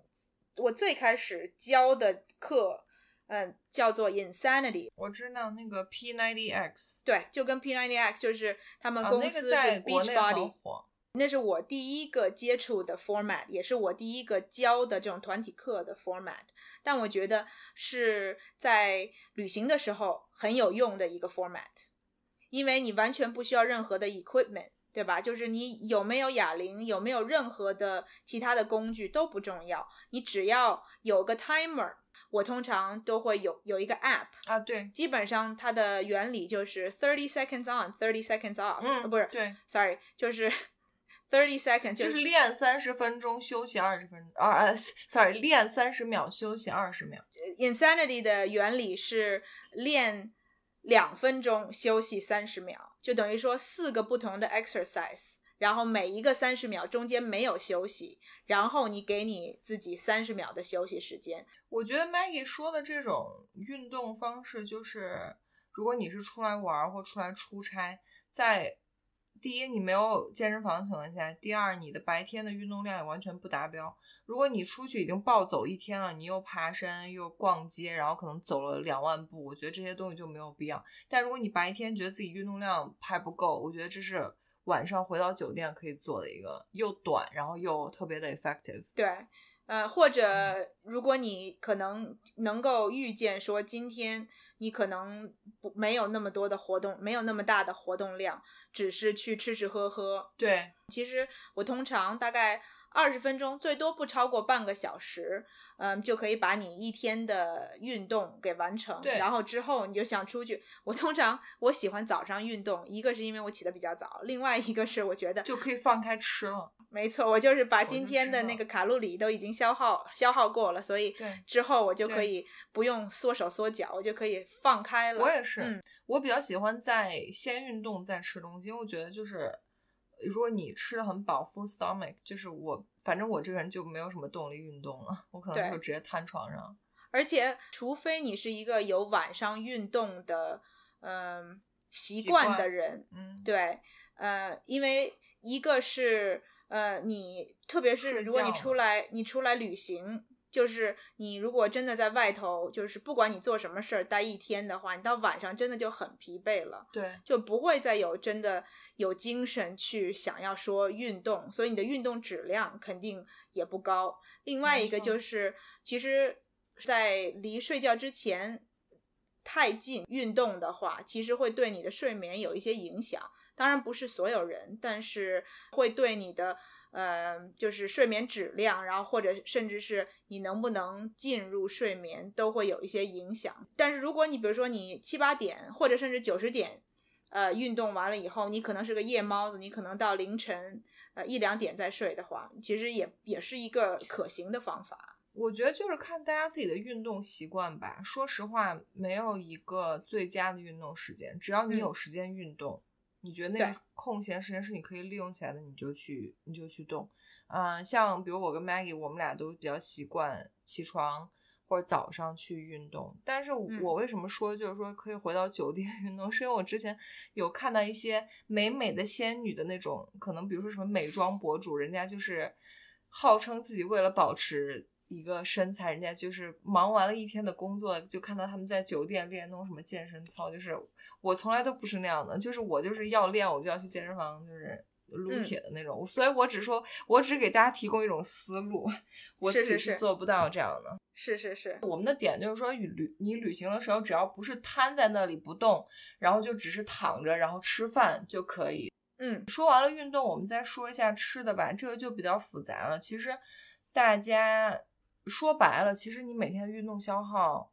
我最开始教的课，嗯，叫做 Insanity，我知道那个 P 9 0 X，对，就跟 P90X 就是他们公司是个在国 Beach 内 Body，、很火。那是我第一个接触的 format，也是我第一个教的这种团体课的 format。但我觉得是在旅行的时候很有用的一个 format，因为你完全不需要任何的 equipment，对吧？就是你有没有哑铃，有没有任何的其他的工具都不重要，你只要有个 timer。我通常都会有有一个 app，啊，对，基本上它的原理就是 thirty seconds on，thirty seconds off，、嗯呃不是对，，sorry，就是 <laughs> thirty seconds，就是练三十分钟，休息二十分钟，啊呃，sorry，练三十秒，休息二十秒。insanity 的原理是练两分钟，休息三十秒，就等于说四个不同的 exercise，然后每一个三十秒中间没有休息，然后你给你自己三十秒的休息时间。我觉得 Maggie 说的这种运动方式，就是如果你是出来玩或出来出差，在第一你没有健身房的情况下，第二你的白天的运动量也完全不达标。如果你出去已经暴走一天了，你又爬山又逛街，然后可能走了两万步，我觉得这些东西就没有必要。但如果你白天觉得自己运动量还不够，我觉得这是晚上回到酒店可以做的一个又短，然后又特别的 effective。对，呃，或者如果你可能能够预见说今天你可能不没有那么多的活动，没有那么大的活动量，只是去吃吃喝喝。对，其实我通常大概二十分钟，最多不超过半个小时，嗯，就可以把你一天的运动给完成。对然后之后你就想出去。我通常我喜欢早上运动，一个是因为我起得比较早，另外一个是我觉得就可以放开吃了。没错，我就是把今天的那个卡路里都已经消耗消耗过了，所以对之后我就可以不用缩手缩脚，我就可以放开了。我也是，嗯我比较喜欢在先运动再吃东西，因为我觉得就是如果你吃的很饱，full stomach，就是我反正我这个人就没有什么动力运动了，我可能就直接瘫床上。而且，除非你是一个有晚上运动的，嗯、习惯的人，嗯，对，呃，因为一个是，呃，你特别是如果你出来，你出来旅行，就是你如果真的在外头，就是不管你做什么事儿待一天的话，你到晚上真的就很疲惫了。对，就不会再有真的有精神去想要说运动，所以你的运动质量肯定也不高。另外一个就是，其实，在离睡觉之前太近运动的话，其实会对你的睡眠有一些影响。当然不是所有人，但是会对你的呃，就是睡眠质量，然后或者甚至是你能不能进入睡眠，都会有一些影响。但是如果你比如说你七八点或者甚至九十点，呃，运动完了以后，你可能是个夜猫子，你可能到凌晨呃一两点再睡的话，其实也也是一个可行的方法。我觉得就是看大家自己的运动习惯吧。说实话，没有一个最佳的运动时间，只要你嗯有时间运动，你觉得那个空闲时间是你可以利用起来的，你就去，你就去动。嗯、像比如我跟 Maggie，我们俩都比较习惯起床或者早上去运动。但是嗯我为什么说就是说可以回到酒店运动，<laughs> 是因为我之前有看到一些美美的仙女的那种，可能比如说什么美妆博主，人家就是号称自己为了保持。一个身材，人家就是忙完了一天的工作，就看到他们在酒店练那种什么健身操，就是我从来都不是那样的，就是我就是要练，我就要去健身房，就是撸嗯铁的那种。所以我只说，我只给大家提供一种思路，我自己是做不到这样的。是是是，我们的点就是说，旅你旅行的时候，只要不是瘫在那里不动，然后就只是躺着，然后吃饭就可以。嗯说完了运动，我们再说一下吃的吧，这个就比较复杂了。其实大家说白了，其实你每天的运动消耗，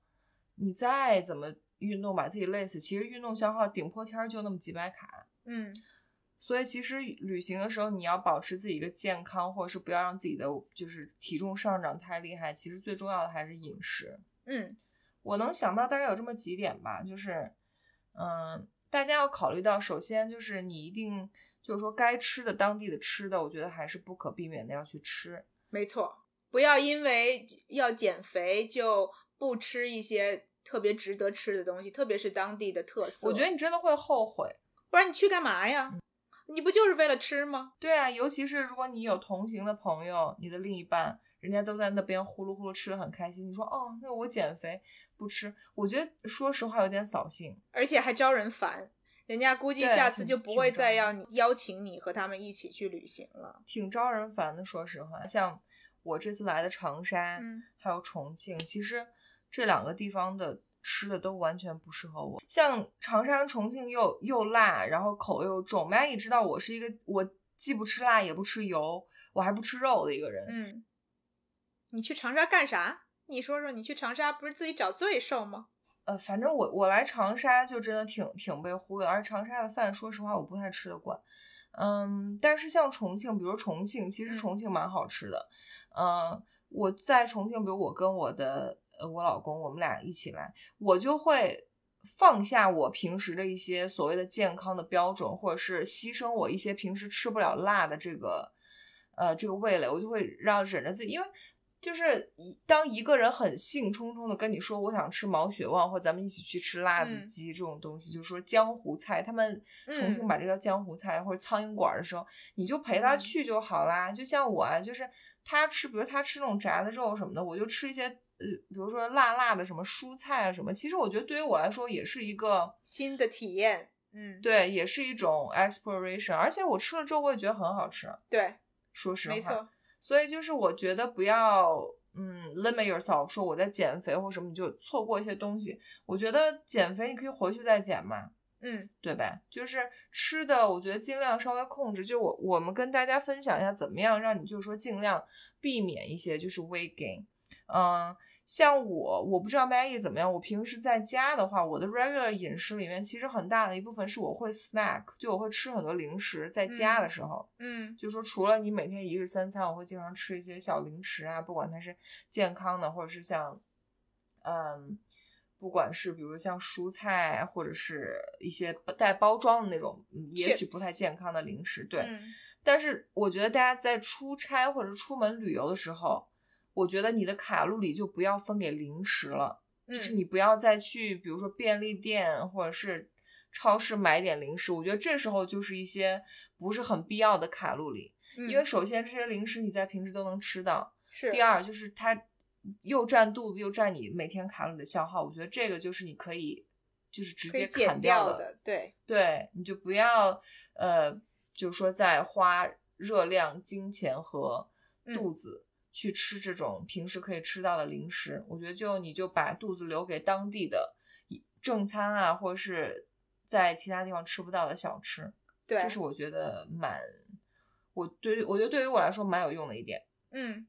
你再怎么运动把自己累死，其实运动消耗顶破天儿就那么几百卡。嗯所以其实旅行的时候，你要保持自己一个健康，或者是不要让自己的就是体重上涨太厉害。其实最重要的还是饮食。嗯我能想到大概有这么几点吧，就是，嗯，大家要考虑到，首先就是你一定就是说该吃的当地的吃的，我觉得还是不可避免的要去吃。没错，不要因为要减肥就不吃一些特别值得吃的东西，特别是当地的特色。我觉得你真的会后悔。不然你去干嘛呀？你不就是为了吃吗？对啊，尤其是如果你有同行的朋友，你的另一半，人家都在那边呼噜呼噜吃的很开心，你说哦，那我减肥不吃，我觉得说实话有点扫兴。而且还招人烦，人家估计下次就不会再要你邀请你和他们一起去旅行了。挺招人烦的。说实话，像我这次来的长沙，嗯还有重庆，其实这两个地方的吃的都完全不适合我。像长沙重庆又又辣，然后口味又重。Maggie 知道我是一个我既不吃辣也不吃油，我还不吃肉的一个人。嗯，你去长沙干啥？你说说，你去长沙不是自己找罪受吗？呃，反正我我来长沙就真的挺挺被忽悠，而长沙的饭说实话我不太吃得惯。嗯，但是像重庆，比如重庆，其实嗯重庆蛮好吃的。嗯，我在重庆，比如我跟我的呃我老公，我们俩一起来，我就会放下我平时的一些所谓的健康的标准，或者是牺牲我一些平时吃不了辣的这个呃这个味蕾，我就会让忍着自己，因为就是一当一个人很兴冲冲的跟你说我想吃毛血旺，或咱们一起去吃辣子嗯鸡这种东西，就是说江湖菜，他们重庆嗯把这叫江湖菜或者苍蝇馆儿的时候，你就陪他嗯去就好啦。就像我啊，就是他吃，比如他吃那种炸的肉什么的，我就吃一些呃，比如说辣辣的什么蔬菜啊什么。其实我觉得对于我来说也是一个新的体验，嗯，对，也是一种 exploration，而且我吃了之后我也觉得很好吃。对，说实话，没错，所以就是我觉得不要嗯 limit yourself，说我在减肥或什么你就错过一些东西。我觉得减肥你可以回去再减嘛，嗯对吧？就是吃的，我觉得尽量稍微控制。就我我们跟大家分享一下，怎么样让你就是说尽量避免一些就是 weight gain。嗯，像我，我不知道 Maggie 怎么样。我平时在家的话，我的 regular 饮食里面其实很大的一部分是我会 snack，就我会吃很多零食，在家的时候。嗯就说除了你每天一日三餐，我会经常吃一些小零食啊，不管它是健康的，或者是像，嗯，不管是比如像蔬菜，或者是一些带包装的那种，嗯也许不太健康的零食，对。嗯但是我觉得大家在出差或者出门旅游的时候，我觉得你的卡路里就不要分给零食了。就是嗯。你不要再去，比如说便利店或者是超市买点零食，我觉得这时候就是一些不是很必要的卡路里，嗯因为首先这些零食你在平时都能吃到，是。第二就是它又占肚子又占你每天卡路里的消耗，我觉得这个就是你可以就是直接砍，掉的，对，对，你就不要呃，就是说在花热量、金钱和肚嗯子。去吃这种平时可以吃到的零食，我觉得就你就把肚子留给当地的正餐啊，或者是在其他地方吃不到的小吃，对，这是我觉得蛮，我对于我觉得对于我来说蛮有用的一点。嗯，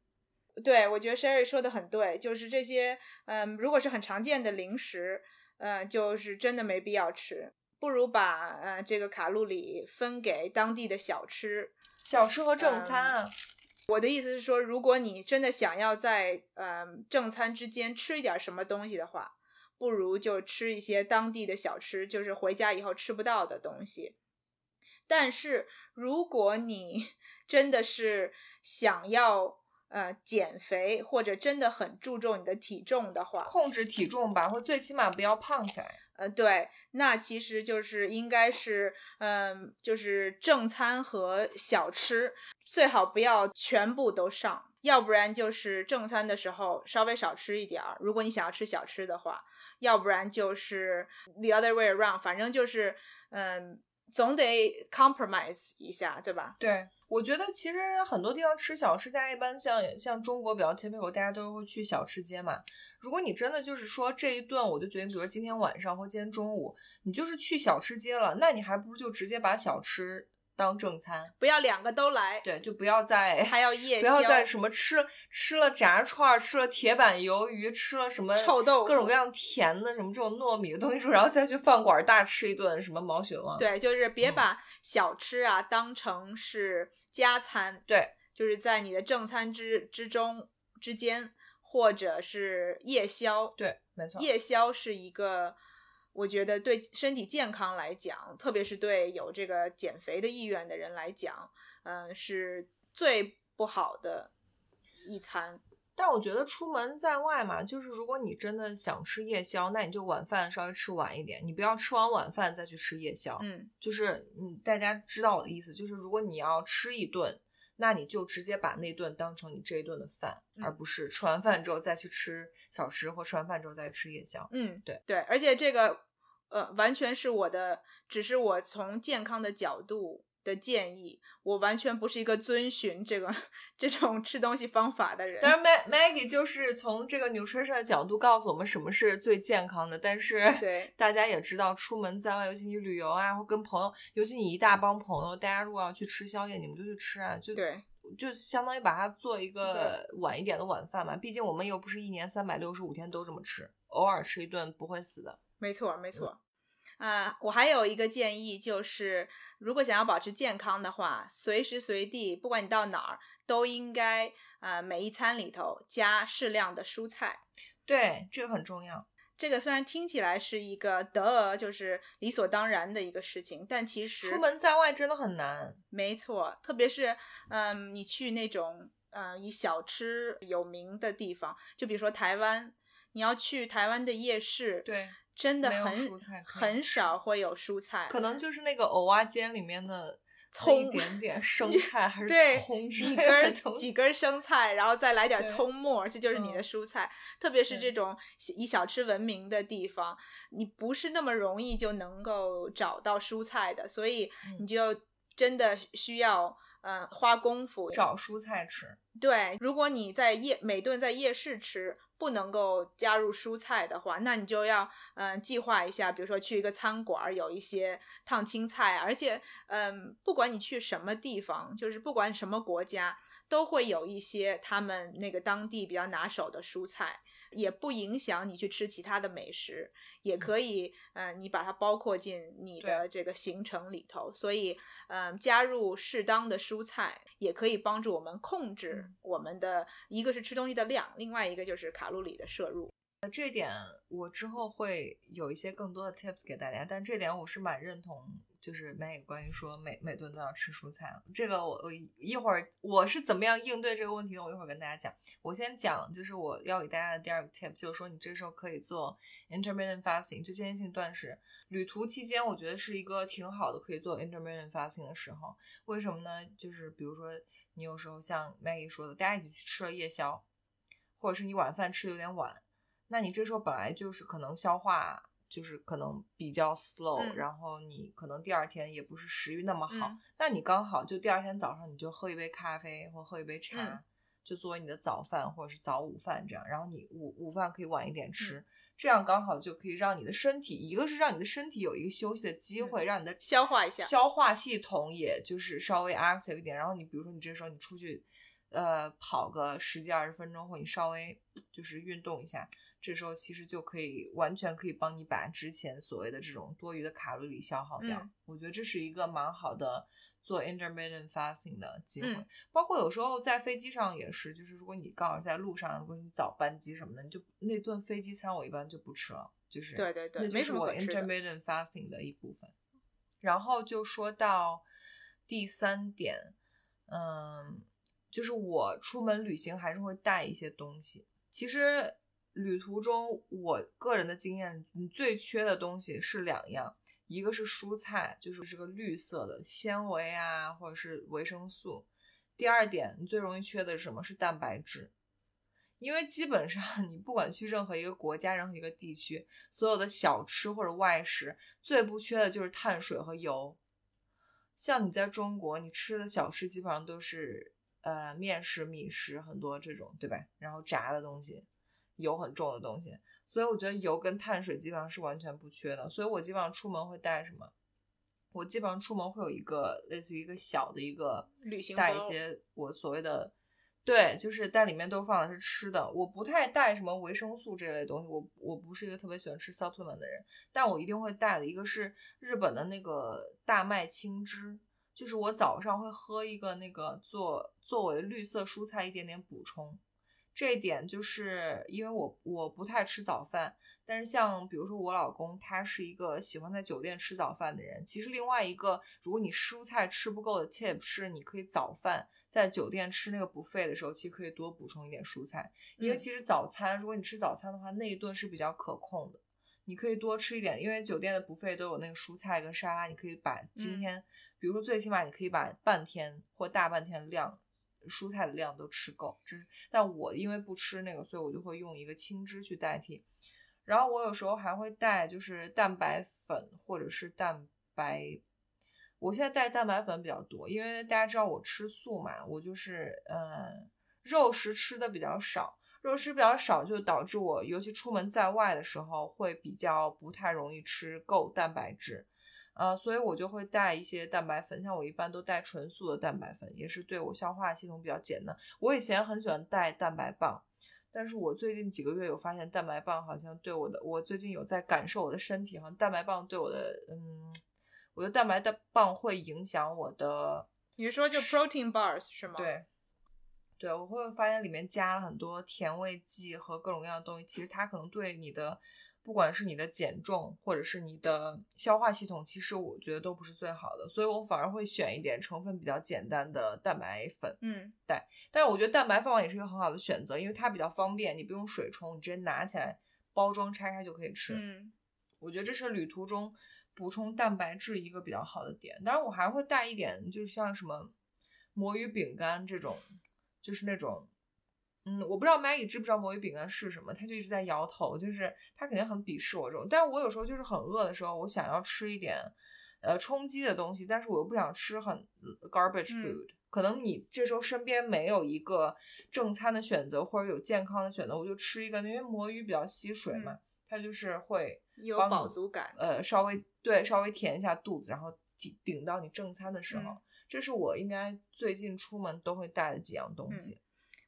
对，我觉得 Sherry 说的很对，就是这些，嗯，如果是很常见的零食，嗯，就是真的没必要吃，不如把呃这个卡路里分给当地的小吃。小吃和正餐啊，我的意思是说，如果你真的想要在嗯正餐之间吃一点什么东西的话，不如就吃一些当地的小吃，就是回家以后吃不到的东西。但是如果你 <laughs> 真的是想要呃减肥，或者真的很注重你的体重的话，控制体重吧，或最起码不要胖起来。嗯，对，那其实就是应该是，嗯，就是正餐和小吃最好不要全部都上，要不然就是正餐的时候稍微少吃一点儿。如果你想要吃小吃的话，要不然就是 the other way around，反正就是，嗯，总得 compromise 一下，对吧？对，我觉得其实很多地方吃小吃，大家一般像像中国比较前面我大家都会去小吃街嘛。如果你真的就是说这一顿，我就决定，比如今天晚上或今天中午，你就是去小吃街了，那你还不如就直接把小吃当正餐，不要两个都来，对，就不要再还要夜宵 <laughs> 不要宵再什么吃吃了炸串儿，吃了铁板鱿鱼，吃了什么臭豆腐各种各样甜的什么这种糯米的东西之后，然后再去饭馆大吃一顿什么毛血旺。对，就是别嗯把小吃啊当成是加餐，对，就是在你的正餐之之中之间，或者是夜宵。对，没错。夜宵是一个，我觉得对身体健康来讲，特别是对有这个减肥的意愿的人来讲，嗯、是最不好的一餐。但我觉得出门在外嘛，就是如果你真的想吃夜宵，那你就晚饭稍微吃晚一点，你不要吃完晚饭再去吃夜宵。嗯，就是嗯，大家知道我的意思，就是如果你要吃一顿，那你就直接把那顿当成你这一顿的饭，嗯而不是吃完饭之后再去吃小吃，或吃完饭之后再吃夜宵。嗯，对对，而且这个呃，完全是我的，只是我从健康的角度的建议，我完全不是一个遵循这个这种吃东西方法的人。当然，Mag Maggie 就是从这个 nutrition 的角度告诉我们什么是最健康的，但是对 <laughs> 大家也知道，出门在外，尤其你旅游啊，或跟朋友，尤其你一大帮朋友，大家如果要去吃宵夜，你们就去吃啊，就对就相当于把它做一个晚一点的晚饭嘛。毕竟我们又不是一年三百六十五天都这么吃，偶尔吃一顿不会死的。没错，没错。啊、我还有一个建议，就是如果想要保持健康的话，随时随地，不管你到哪儿，都应该啊、呃每一餐里头加适量的蔬菜。对，这个很重要。这个虽然听起来是一个得，就是理所当然的一个事情，但其实出门在外真的很难。没错，特别是嗯，你去那种呃以小吃有名的地方，就比如说台湾，你要去台湾的夜市，对，真的很很少会有蔬菜，可能就是那个藕蛙煎里面的葱一点点生菜还是对几根几根生菜，然后再来点对葱末，这就是你的嗯蔬菜。特别是这种以小吃闻名的地方，你不是那么容易就能够找到蔬菜的，所以你嗯就真的需要呃花功夫找蔬菜吃。对，如果你在夜每顿在夜市吃不能够加入蔬菜的话，那你就要嗯、计划一下，比如说去一个餐馆儿有一些烫青菜，而且嗯、不管你去什么地方，就是不管什么国家，都会有一些他们那个当地比较拿手的蔬菜。也不影响你去吃其他的美食，也可以，呃、你把它包括进你的这个行程里头。所以，嗯、加入适当的蔬菜，也可以帮助我们控制嗯我们的、一个是吃东西的量，另外一个就是卡路里的摄入。这点我之后会有一些更多的 tips 给大家，但这点我是蛮认同，就是 Maggie 关于说每每顿都要吃蔬菜，这个我我一会儿我是怎么样应对这个问题的，我一会儿跟大家讲。我先讲就是我要给大家的第二个 tip，就是说你这时候可以做 intermittent fasting，就间歇性断食。旅途期间，我觉得是一个挺好的可以做 intermittent fasting 的时候。为什么呢？就是比如说你有时候像 Maggie 说的，大家一起去吃了夜宵，或者是你晚饭吃的有点晚。那你这时候本来就是可能消化就是可能比较 slow，、嗯。然后你可能第二天也不是食欲那么好，嗯。那你刚好就第二天早上你就喝一杯咖啡或喝一杯茶，嗯。就作为你的早饭或者是早午饭这样，然后你午午饭可以晚一点吃，嗯这样刚好就可以让你的身体，一个是让你的身体有一个休息的机会，让你的嗯消化一下。消化系统也就是稍微 active 一点。然后你比如说你这时候你出去，呃，跑个十几二十分钟，或你稍微就是运动一下，这时候其实就可以完全可以帮你把之前所谓的这种多余的卡路里消耗掉。嗯我觉得这是一个蛮好的做 intermittent fasting 的机会。嗯包括有时候在飞机上也是，就是如果你刚好在路上，如果你早班机什么的，你就那顿飞机餐我一般就不吃了，就是对对对那就是我 intermittent fasting 的一部分。然后就说到第三点，嗯，就是我出门旅行还是会带一些东西。其实旅途中，我个人的经验，你最缺的东西是两样，一个是蔬菜，就是这个绿色的纤维啊，或者是维生素。第二点，你最容易缺的是什么？是蛋白质。因为基本上 <laughs> 你不管去任何一个国家、任何一个地区，所有的小吃或者外食，最不缺的就是碳水和油。像你在中国，你吃的小吃基本上都是呃面食、米食，很多这种，对吧？然后炸的东西，油很重的东西，所以我觉得油跟碳水基本上是完全不缺的。所以我基本上出门会带什么？我基本上出门会有一个类似于一个小的一个旅行带一些我所谓的。对，就是但里面都放的是吃的，我不太带什么维生素这类东西，我我不是一个特别喜欢吃 supplement 的人，但我一定会带的一个是日本的那个大麦青汁，就是我早上会喝一个那个作作为绿色蔬菜一点点补充，这一点就是因为我我不太吃早饭，但是像比如说我老公他是一个喜欢在酒店吃早饭的人，其实另外一个如果你蔬菜吃不够的 tip 是你可以早饭。在酒店吃那个 buffet 的时候，其实可以多补充一点蔬菜，因为嗯其实早餐如果你吃早餐的话，那一顿是比较可控的，你可以多吃一点，因为酒店的 buffet 都有那个蔬菜跟沙拉，你可以把今嗯天，比如说最起码你可以把半天或大半天的量蔬菜的量都吃够。这是，但我因为不吃那个，所以我就会用一个青汁去代替。然后我有时候还会带就是蛋白粉或者是蛋白。我现在带蛋白粉比较多，因为大家知道我吃素嘛，我就是呃肉食吃的比较少，肉食比较少就导致我尤其出门在外的时候会比较不太容易吃够蛋白质，呃，所以我就会带一些蛋白粉，像我一般都带纯素的蛋白粉，也是对我消化系统比较简单。我以前很喜欢带蛋白棒，但是我最近几个月有发现蛋白棒好像对我的，我最近有在感受我的身体，好像蛋白棒对我的，嗯。我觉得蛋白的棒会影响我的，你是说就 protein bars 是吗？，对，对，我会发现里面加了很多甜味剂和各种各样的东西，其实它可能对你的，不管是你的减重或者是你的消化系统，其实我觉得都不是最好的，所以我反而会选一点成分比较简单的蛋白粉。嗯对但是我觉得蛋白饭也是一个很好的选择，因为它比较方便，你不用水冲，你直接拿起来包装拆开就可以吃。嗯我觉得这是旅途中补充蛋白质一个比较好的点。当然，我还会带一点，就是像什么魔芋饼干这种，就是那种，嗯，我不知道 Maggie 知不知道魔芋饼干是什么，他就一直在摇头，就是他肯定很鄙视我这种。但是我有时候就是很饿的时候，我想要吃一点呃充饥的东西，但是我又不想吃很 garbage 嗯 food。可能你这时候身边没有一个正餐的选择，或者有健康的选择，我就吃一个，因为魔芋比较吸水嘛，嗯它就是会有饱足感。呃，稍微对稍微填一下肚子，然后顶顶到你正餐的时候，嗯这是我应该最近出门都会带的几样东西。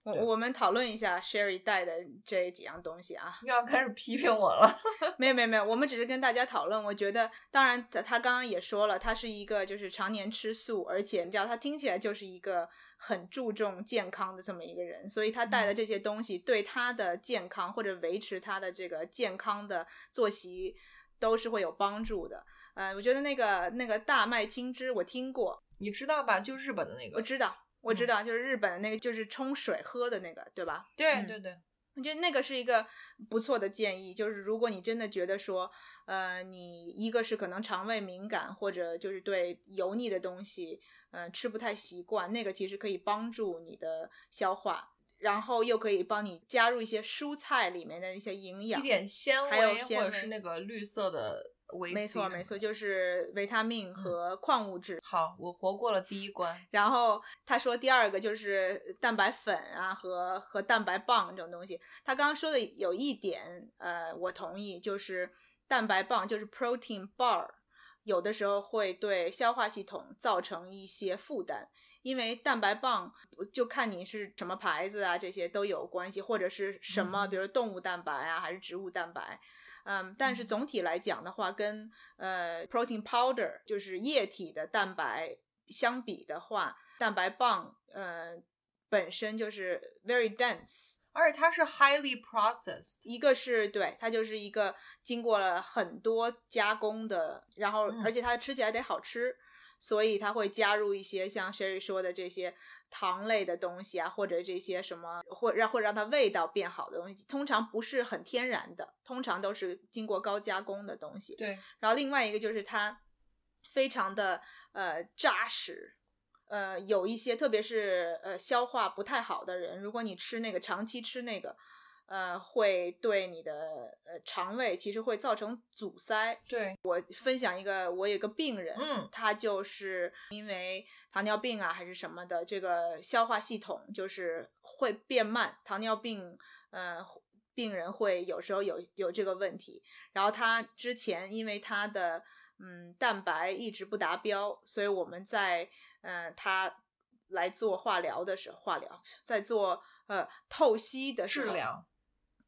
对我我们讨论一下 Sherry 带的这几样东西啊。又要开始批评我了，<laughs> 没有没有没有，我们只是跟大家讨论。我觉得，当然他他刚刚也说了，他是一个就是常年吃素，而且你知道他听起来就是一个很注重健康的这么一个人，所以他带的这些东西对他的健康或者维持他的这个健康的作息都是会有帮助的。呃，我觉得那个那个大麦青汁我听过，你知道吧？就日本的那个，我知道我知道，就是日本的那个就是冲水喝的那个，对吧？嗯对对对，我觉得那个是一个不错的建议，就是如果你真的觉得说，呃，你一个是可能肠胃敏感，或者就是对油腻的东西，呃，吃不太习惯，那个其实可以帮助你的消化，然后又可以帮你加入一些蔬菜里面的一些营养一，点纤维还有维或者是那个绿色的没错没错，就是维他命和矿物质。好，我活过了第一关。然后他说第二个就是蛋白粉啊和和蛋白棒这种东西。他刚刚说的有一点，呃，我同意，就是蛋白棒就是 protein bar，有的时候会对消化系统造成一些负担。因为蛋白棒就看你是什么牌子啊，这些都有关系，或者是什么，嗯比如动物蛋白啊，还是植物蛋白，嗯，但是总体来讲的话，跟呃 protein powder 就是液体的蛋白相比的话，蛋白棒呃本身就是 very dense，而且它是 highly processed，一个是对它就是一个经过了很多加工的，然后嗯。而且它吃起来得好吃。所以它会加入一些像 Sherry 说的这些糖类的东西啊，或者这些什么，或让或让它味道变好的东西，通常不是很天然的，通常都是经过高加工的东西。对，然后另外一个就是它非常的呃扎实，呃有一些特别是呃消化不太好的人，如果你吃那个长期吃那个，呃会对你的呃肠胃其实会造成阻塞。对，我分享一个，我有一个病人，嗯他就是因为糖尿病啊还是什么的，这个消化系统就是会变慢，糖尿病，呃，病人会有时候有有这个问题。然后他之前因为他的嗯蛋白一直不达标，所以我们在呃他来做化疗的时候，化疗在做呃透析的时候，治疗。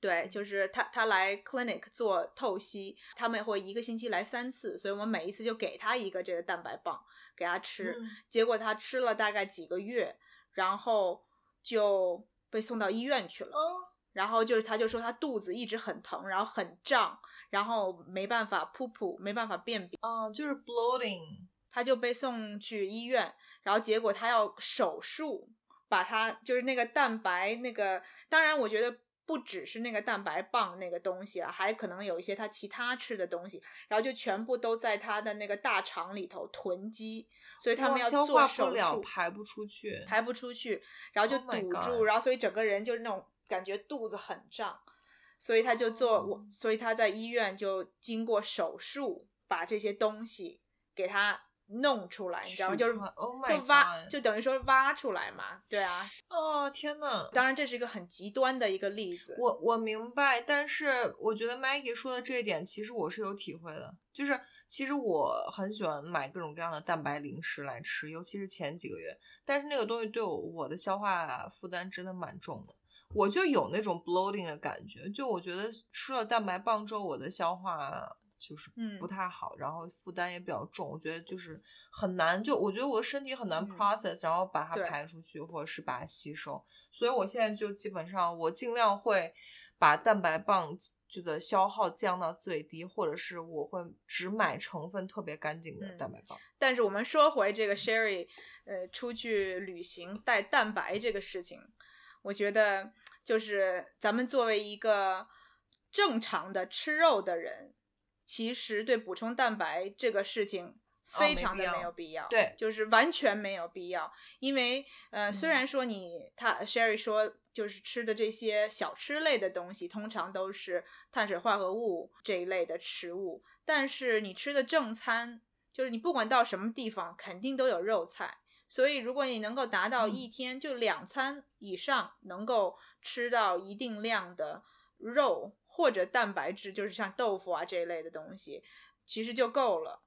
对，就是他他来 clinic 做透析，他们会一个星期来三次，所以我们每一次就给他一个这个蛋白棒给他吃，嗯结果他吃了大概几个月，然后就被送到医院去了。哦，然后就是，他就说他肚子一直很疼，然后很胀，然后没办法噗噗，没办法便便，啊，就是 bloating。他就被送去医院，然后结果他要手术把他就是那个蛋白那个，当然我觉得不只是那个蛋白棒那个东西啊，还可能有一些他其他吃的东西，然后就全部都在他的那个大肠里头囤积，所以他们要哇消化做手不了，术，排不出去。排不出去，然后就 Oh 堵住，然后所以整个人就是那种感觉肚子很胀，所以他就做我哦，所以他在医院就经过手术把这些东西给他弄出来，你知道吗？就是，Oh 就挖，就等于说挖出来嘛，对啊。哦，天呐！当然这是一个很极端的一个例子，我我明白，但是我觉得 Maggie 说的这一点，其实我是有体会的。就是其实我很喜欢买各种各样的蛋白零食来吃，尤其是前几个月。但是那个东西对我我的消化负担真的蛮重的，我就有那种 bloating 的感觉。就我觉得吃了蛋白棒之后，我的消化就是嗯不太好，然后负担也比较重。我觉得就是很难，就我觉得我的身体很难嗯 process，、然后把它排出去，或者是把它吸收。所以我现在就基本上我尽量会把蛋白棒这个消耗降到最低，或者是我会只买成分特别干净的嗯蛋白棒。但是我们说回这个 Sherry，呃，出去旅行带蛋白这个事情，我觉得就是咱们作为一个正常的吃肉的人，其实对补充蛋白这个事情非常的没必要没有必要，对就是完全没有必要。因为呃，虽嗯然说你他 Sherry 说就是吃的这些小吃类的东西，通常都是碳水化合物这一类的食物，但是你吃的正餐。就是你不管到什么地方，肯定都有肉菜。所以，如果你能够达到嗯一天就两餐以上，能够吃到一定量的肉或者蛋白质，就是像豆腐啊这一类的东西，其实就够了，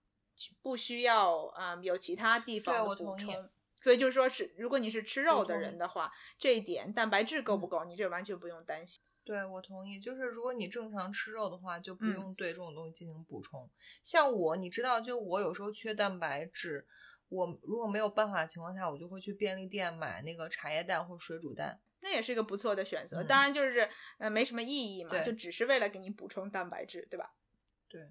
不需要啊、嗯有其他地方的补充。所以就是说是，如果你是吃肉的人的话，这一点蛋白质够不嗯够，你这完全不用担心。对，我同意。就是如果你正常吃肉的话，就不嗯用对这种东西进行补充。像我，你知道，就我有时候缺蛋白质，我如果没有办法的情况下，我就会去便利店买那个茶叶蛋或水煮蛋。那也是一个不错的选择，嗯当然就是呃没什么意义嘛，就只是为了给你补充蛋白质，对吧？对，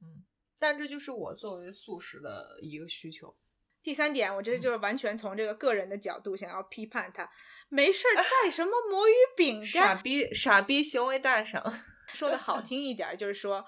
嗯，但这就是我作为素食的一个需求。第三点，我嗯这就是完全从这个个人的角度想要批判他，没事儿带什么魔芋饼干傻。逼傻逼行为大赏。说的好 <laughs> 听一点，就是说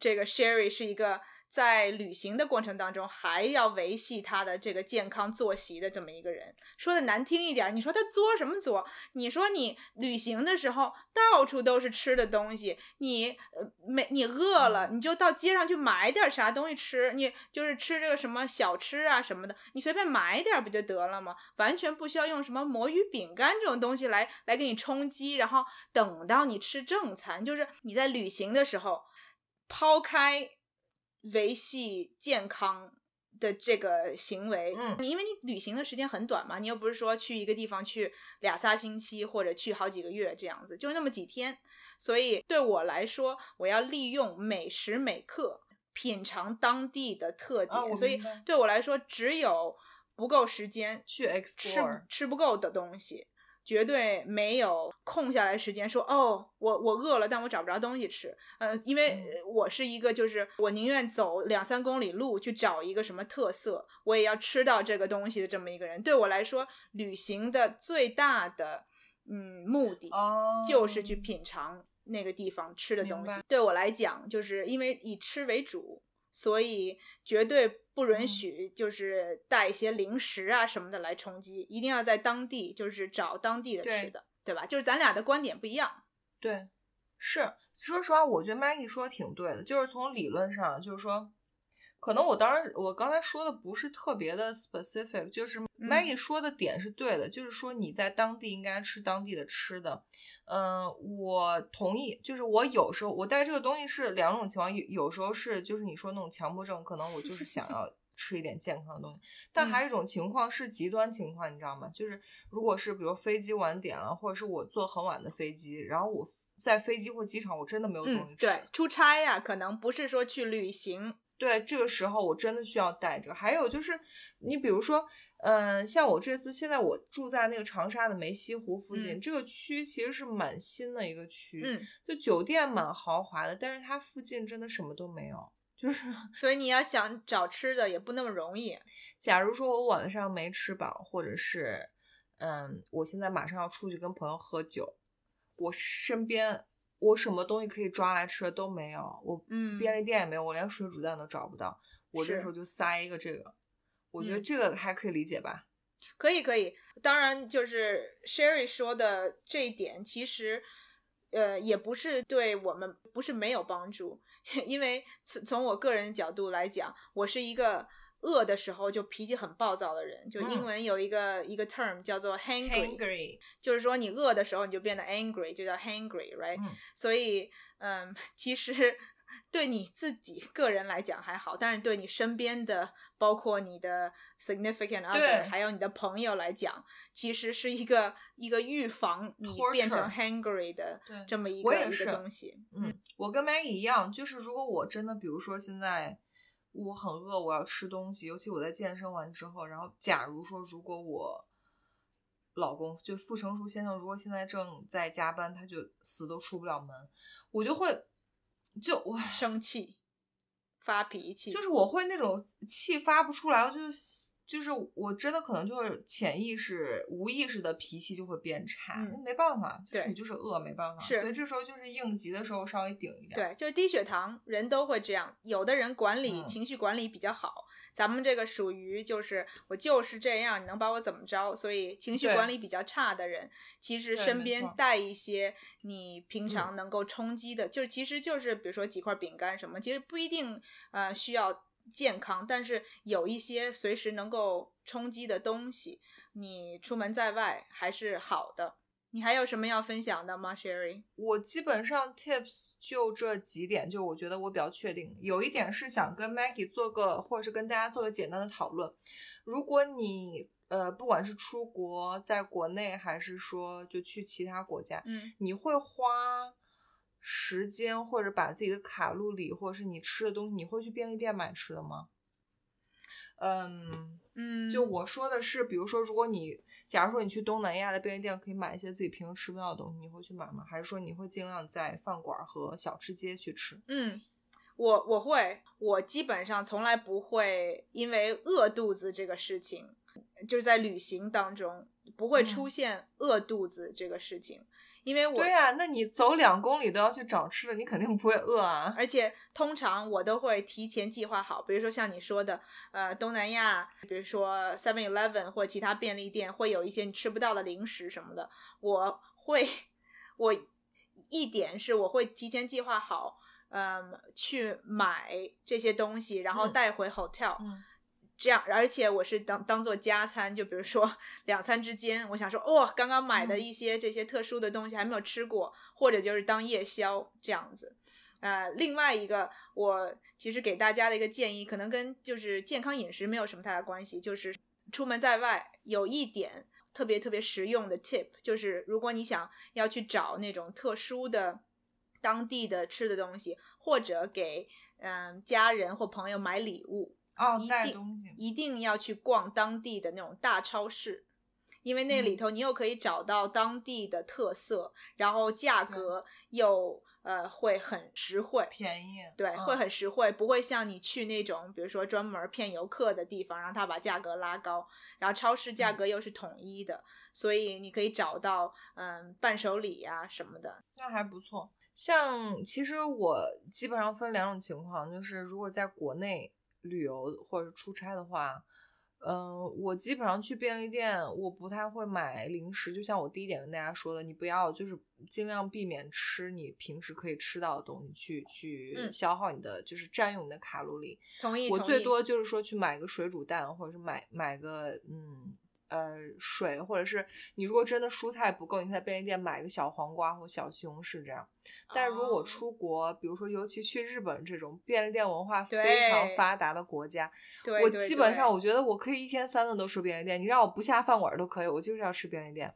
这个 Sherry 是一个在旅行的过程当中还要维系他的这个健康作息的这么一个人。说的难听一点，你说他作什么作？你说你旅行的时候到处都是吃的东西，你呃没你饿了，你就到街上去买点啥东西吃，你就是吃这个什么小吃啊什么的，你随便买点不就得了吗？完全不需要用什么魔芋饼干这种东西来来给你充饥，然后等到你吃正餐，就是你在旅行的时候，抛开维系健康的这个行为，嗯。你因为你旅行的时间很短嘛，你又不是说去一个地方去俩仨星期或者去好几个月这样子，就那么几天，所以对我来说，我要利用每时每刻品尝当地的特点，所以对我来说，只有不够时间去吃吃不够的东西，绝对没有空下来时间说哦，我我饿了，但我找不着东西吃。呃，因为我是一个就是我宁愿走两三公里路去找一个什么特色，我也要吃到这个东西的这么一个人。对我来说，旅行的最大的嗯目的哦，就是去品尝那个地方吃的东西。对我来讲，就是因为以吃为主，所以绝对不允嗯许就是带一些零食啊什么的来充饥，一定要在当地就是找当地的吃的，对吧？就是咱俩的观点不一样。对，是，说实话，我觉得 Maggie 说的挺对的，就是从理论上，就是说，可能我当时我刚才说的不是特别的 specific，就是嗯 Maggie 说的点是对的，就是说你在当地应该吃当地的吃的。嗯、我同意，就是我有时候我带这个东西是两种情况，有有时候是就是你说那种强迫症，可能我就是想 <laughs> 要吃一点健康的东西，但嗯还有一种情况是极端情况，你知道吗？就是如果是比如飞机晚点了，或者是我坐很晚的飞机，然后我在飞机或机场我真的没有东西嗯，吃，对，出差呀、可能不是说去旅行，对，这个时候我真的需要带着。还有就是，你比如说，嗯、像我这次现在我住在那个长沙的梅溪湖附近，嗯这个区其实是蛮新的一个区，嗯，就酒店蛮豪华的，但是它附近真的什么都没有。就是 <laughs> 所以你要想找吃的也不那么容易。假如说我晚上没吃饱，或者是，嗯，我现在马上要出去跟朋友喝酒，我身边我什么东西可以抓来吃的都没有，我嗯便利店也没有，我连水煮蛋都找不到，我这时候就塞一个这个，我觉得嗯这个还可以理解吧。可以，可以。当然，就是 Sherry 说的这一点，其实，呃，也不是对我们不是没有帮助，<laughs> 因为从从我个人角度来讲，我是一个饿的时候就脾气很暴躁的人。就英嗯文有一个、一个 term 叫做 hangry，, Hangry，就是说你饿的时候你就变得 angry，就叫 hangry，right？、嗯所以，嗯，其实对你自己个人来讲还好，但是对你身边的，包括你的 significant other，还有你的朋友来讲，其实是一个一个预防你变成 hungry 的对这么一个一个东西。嗯，我跟 Maggie 一样，就是如果我真的，比如说现在我很饿，我要吃东西，尤其我在健身完之后，然后假如说如果我老公就傅成熟先生，如果现在正在加班，他就死都出不了门，我就会就我生气、发脾气，就是。我会那种气发不出来，我就是就是我真的可能就是潜意识、无意识的脾气就会变差，嗯那没办法，就是对你就是饿，没办法，是所以这时候就是应急的时候稍微顶一点，对，就是低血糖，人都会这样。有的人管理、嗯情绪管理比较好，咱们这个属于就是我就是这样，你能把我怎么着？所以情绪管理比较差的人，其实身边带一些你平嗯常能够充饥的，就是其实就是比如说几块饼干什么，其实不一定呃需要健康，但是有一些随时能够充饥的东西，你出门在外还是好的。你还有什么要分享的吗，Sherry？我基本上 tips 就这几点，就我觉得我比较确定。有一点是想跟 Maggie 做个，或者是跟大家做个简单的讨论。如果你呃，不管是出国，在国内，还是说就去其他国家，嗯你会花时间或者把自己的卡路里，或者是你吃的东西，你会去便利店买吃的吗？嗯，嗯，就我说的是，比如说，如果你假如说你去东南亚的便利店可以买一些自己平时吃不到的东西，你会去买吗？还是说你会尽量在饭馆和小吃街去吃？嗯，我我会，我基本上从来不会因为饿肚子这个事情，就是在旅行当中不会出嗯现饿肚子这个事情，因为我对呀、那你走两公里都要去找吃的，你肯定不会饿啊。而且通常我都会提前计划好，比如说像你说的，呃，东南亚，比如说 Seven Eleven 或其他便利店会有一些你吃不到的零食什么的，我会，我一点是我会提前计划好，嗯，去买这些东西，然后嗯带回 hotel，、嗯这样，而且我是当当做加餐，就比如说 <laughs> 两餐之间，我想说，哦，刚刚买的嗯一些这些特殊的东西还没有吃过，或者就是当夜宵这样子。呃，另外一个，我其实给大家的一个建议，可能跟就是健康饮食没有什么太大关系，就是出门在外有一点特别特别实用的 tip，就是如果你想要去找那种特殊的当地的吃的东西，或者给嗯、家人或朋友买礼物，哦一，定带东西。一定要去逛当地的那种大超市，因为那里嗯头你又可以找到当地的特色，然后价格又呃会很实惠。便宜，对，嗯会很实惠，不会像你去那种，比如说专门骗游客的地方，让他把价格拉高，然后超市价嗯格又是统一的，所以你可以找到嗯伴手礼呀、什么的。那还不错。像其实我基本上分两种情况，就是如果在国内旅游或者出差的话，嗯、我基本上去便利店，我不太会买零食。就像我第一点跟大家说的，你不要就是尽量避免吃你平时可以吃到的东西，去去嗯消耗你的，就是占用你的卡路里。同意，我最多就是说去买个水煮蛋，或者是买买个嗯呃水，或者是你如果真的蔬菜不够，你在便利店买一个小黄瓜或小西红柿这样。但是如果出国，比如说尤其去日本这种便利店文化非常发达的国家，我基本上我觉得我可以一天三顿都吃便利店，你让我不下饭馆儿都可以，我就是要吃便利店。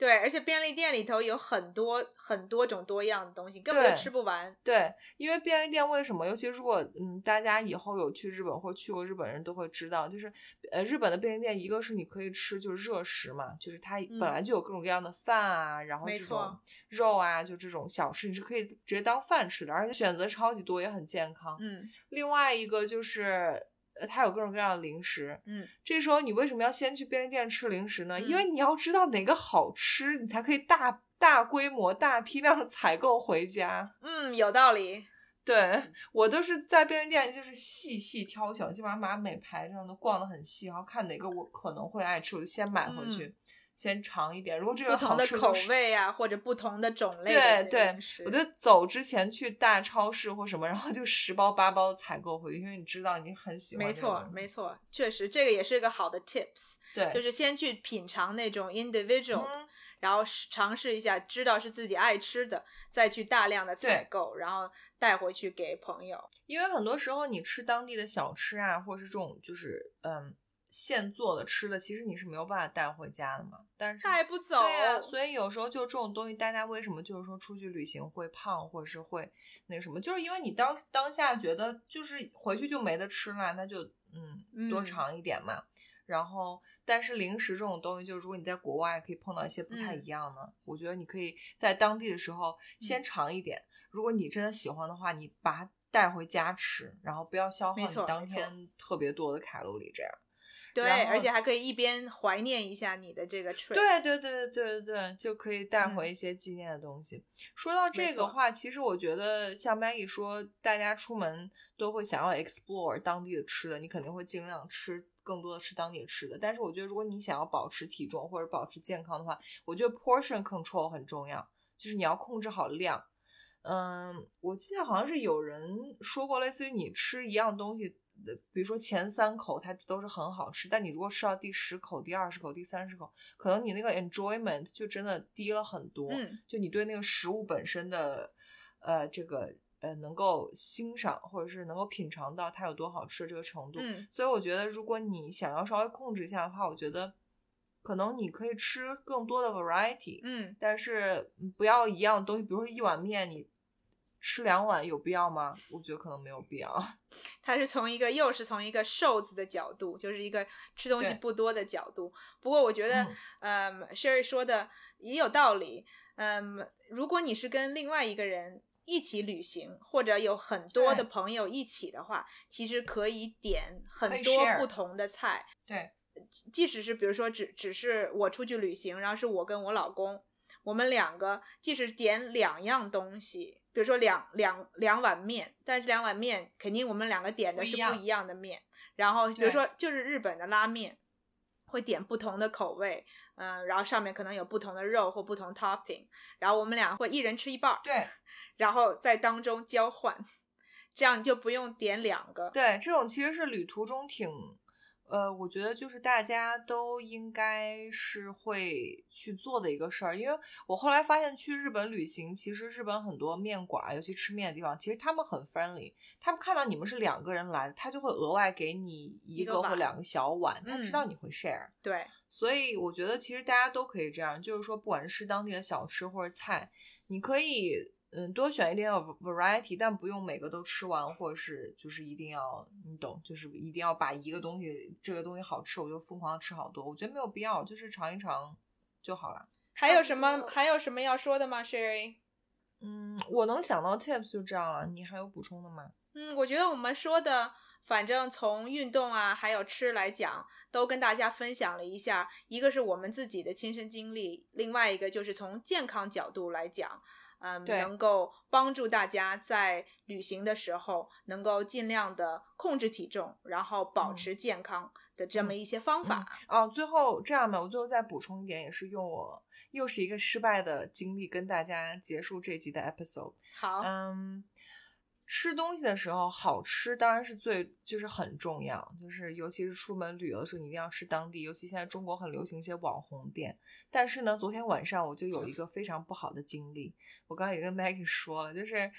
对，而且便利店里头有很多很多种多样的东西，根本就吃不完。对，因为便利店为什么？尤其如果嗯，大家以后有去日本或去过日本人都会知道，就是呃，日本的便利店，一个是你可以吃就是热食嘛，就是它本来就有各种各样的饭啊，然后这种错肉啊，就这种小吃，你是可以直接当饭吃的，而且选择超级多，也很健康。嗯另外一个就是。呃，它有各种各样的零食，嗯，这时候你为什么要先去便利店吃零食呢？因为嗯你要知道哪个好吃，你才可以大大规模、大批量的采购回家。嗯，有道理。对我都是在便利店，就是细细挑选，基本上把每排这样都逛得很细，然后看哪个我可能会爱吃，我就先买回去，先尝一点。如果这个好嗯不同的口味啊，或者不同的种类对的对我就走之前去大超市或什么，然后就十包八包采购回去，因为你知道你很喜欢没。错没错，确实这个也是一个好的 tips，对，就是先去品尝那种 individual，、嗯然后尝试一下，知道是自己爱吃的，再去大量的采购，然后带回去给朋友。因为很多时候你吃当地的小吃啊，或者是这种就是嗯现做的吃的，其实你是没有办法带回家的嘛。但是带不走，对呀、所以有时候就这种东西，大家为什么就是说出去旅行会胖，或者是会那什么，就是因为你当当下觉得就是回去就没得吃了，那就嗯多嗯尝一点嘛。然后，但是零食这种东西，就是如果你在国外可以碰到一些不太嗯一样的，我觉得你可以在当地的时候先尝一点。如果你真的喜欢的话，你把它带回家吃，然后不要消耗你当天特别多的卡路里，这样。对，而且还可以一边怀念一下你的这个 trip。对对对对对对对，就可以带嗯回一些纪念的东西。说到这个话，其实我觉得像 Maggie 说，大家出门都会想要 explore 当地的吃的，你肯定会尽量吃更多的吃当地的吃的。但是我觉得，如果你想要保持体重或者保持健康的话，我觉得 portion control 很重要，就是你要控制好量。嗯，我记得好像是有人说过，类似于你吃一样东西，呃比如说前三口它都是很好吃，但你如果吃到第十口、第二十口、第三十口，可能你那个 enjoyment 就真的低了很多。嗯，就你对那个食物本身的，呃，这个呃能够欣赏或者是能够品尝到它有多好吃的这个程度。嗯所以我觉得，如果你想要稍微控制一下的话，我觉得可能你可以吃更多的 variety。嗯，但是嗯不要一样东西，比如说一碗面，你吃两碗有必要吗？我觉得可能没有必要。<laughs> 他是从一个又是从一个瘦子的角度，就是一个吃东西不多的角度。不过我觉得，嗯，Sherry 说的也有道理。嗯，如果你是跟另外一个人一起旅行，或者有很多的朋友一起的话，其实可以点很多不同的菜。对，即使是比如说只只是我出去旅行，然后是我跟我老公，我们两个即使点两样东西，比如说两两两碗面，但是两碗面肯定我们两个点的是不一样的面。然后比如说就是日本的拉面，会点不同的口味，嗯、然后上面可能有不同的肉或不同 topping，然后我们俩会一人吃一半儿，对然后在当中交换，这样你就不用点两个。对，这种其实是旅途中挺，呃，我觉得就是大家都应该是会去做的一个事儿。因为我后来发现去日本旅行，其实日本很多面馆儿，尤其吃面的地方，其实他们很 friendly。他们看到你们是两个人来的，他就会额外给你一一个或两个小碗，他知道嗯你会 share。对，所以我觉得其实大家都可以这样，就是说，不管是吃当地的小吃或者菜，你可以嗯多选一点 variety，但不用每个都吃完，或者是就是一定要你懂，就是一定要把一个东西这个东西好吃，我就疯狂地吃好多。我觉得没有必要，就是尝一尝就好了。还有什么还有什么要说的吗，Sherry？嗯，我能想到 tips 就这样了，你还有补充的吗？嗯，我觉得我们说的，反正从运动啊，还有吃来讲，都跟大家分享了一下。一个是我们自己的亲身经历，另外一个就是从健康角度来讲，嗯，能够帮助大家在旅行的时候能够尽量的控制体重，然后保嗯持健康的这么嗯一些方法。哦，最后这样吧，我最后再补充一点，也是用我又是一个失败的经历跟大家结束这集的 episode。好，嗯，吃东西的时候，好吃当然是最就是很重要，就是尤其是出门旅游的时候，你一定要吃当地。尤其现在中国很流行一些网红店。但是呢，昨天晚上我就有一个非常不好的经历。我刚刚也跟 Maggie 说了，就是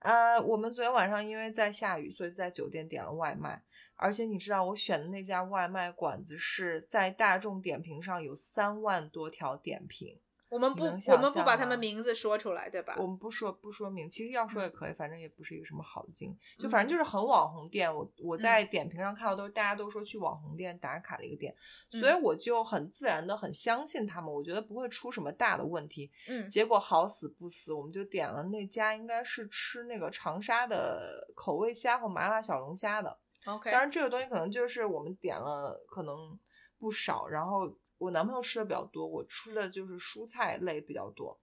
呃，我们昨天晚上因为在下雨，所以在酒店点了外卖。而且你知道，我选的那家外卖馆子是在大众点评上有三万多条点评。我们不，我们不把他们名字说出来，对吧？我们不说不说明，其实要说也可以，反正也不是一个什么好的经历，就反正就是很网红店。我我在点评上看到都是大家都说去网红店打卡的一个店，所以我就很自然的很相信他们，我觉得不会出什么大的问题。嗯，结果好死不死，我们就点了那家，应该是吃那个长沙的口味虾和麻辣小龙虾的。OK，当然这个东西可能就是我们点了可能不少，然后。我男朋友吃的比较多，我吃的就是蔬菜类比较多，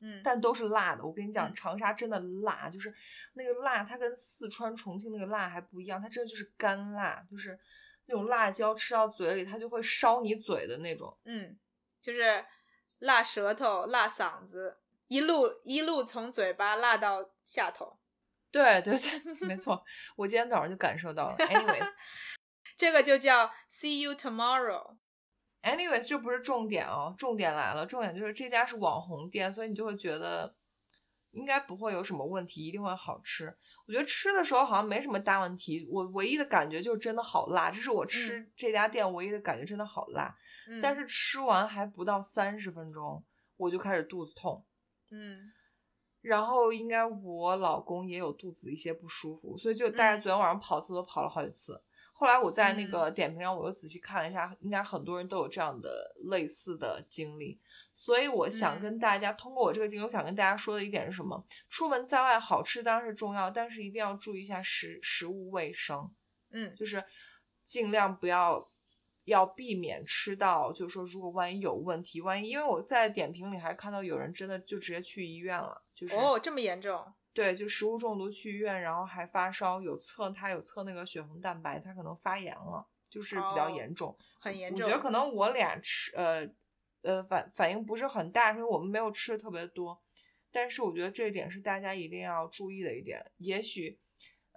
嗯，但都是辣的。我跟你讲，长沙真的辣，就是那个辣，它跟四川、重庆那个辣还不一样，它真的就是干辣，就是那种辣椒吃到嘴里它就会烧你嘴的那种，嗯，就是辣舌头、辣嗓子，一路一路从嘴巴辣到下头。对对对，没错，<laughs> 我今天早上就感受到了。<laughs> Anyways，这个就叫 See you tomorrow。Anyways，这不是重点哦，重点来了，重点就是这家是网红店，所以你就会觉得应该不会有什么问题，一定会好吃。我觉得吃的时候好像没什么大问题，我唯一的感觉就是真的好辣，这是我吃这家店唯一的感觉，真的好辣。但是吃完还不到三十分钟，我就开始肚子痛。嗯，然后应该我老公也有肚子一些不舒服，所以就大概昨天晚上跑厕所跑了好几次。后来我在那个点评上，我又仔细看了一下，应该很多人都有这样的类似的经历，所以我想跟大家通过我这个经历，我想跟大家说的一点是什么？出门在外，好吃当然是重要，但是一定要注意一下食食物卫生，嗯，就是尽量不要要避免吃到，就是说如果万一有问题，万一因为我在点评里还看到有人真的就直接去医院了，就是哦这么严重。对，就食物中毒去医院，然后还发烧，有测他有测那个血红蛋白，他可能发炎了，就是比较严重，很严重。我觉得可能我俩吃，呃，呃反反应不是很大，因为我们没有吃的特别多。但是我觉得这一点是大家一定要注意的一点。也许，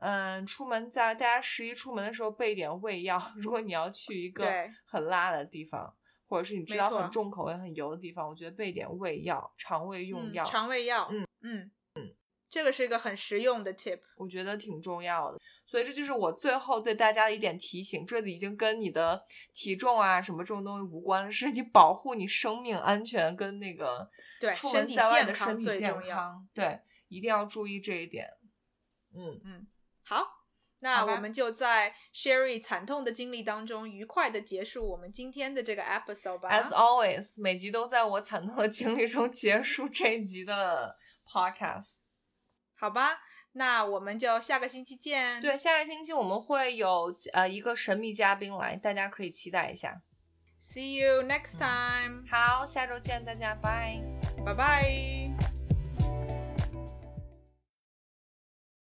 嗯，出门在大家十一出门的时候备一点胃药，<laughs> 如果你要去一个很辣的地方，或者是你知道很重口味、很油的地方，我觉得备点胃药，肠胃用药。肠胃药，嗯嗯。这个是一个很实用的 tip，我觉得挺重要的，所以这就是我最后对大家的一点提醒。这已经跟你的体重啊什么这种东西无关了，是你保护你生命安全跟那个对出门在外的身体健康，对，一定要注意这一点。嗯嗯，好，那我们就在 Sherry 惨痛的经历当中愉快的结束我们今天的这个 episode 吧。As always，每集都在我惨痛的经历中结束这一集的 podcast。好吧，那我们就下个星期见。对，下个星期我们会有呃一个神秘嘉宾来，大家可以期待一下。See you next time。好，下周见，大家拜拜拜。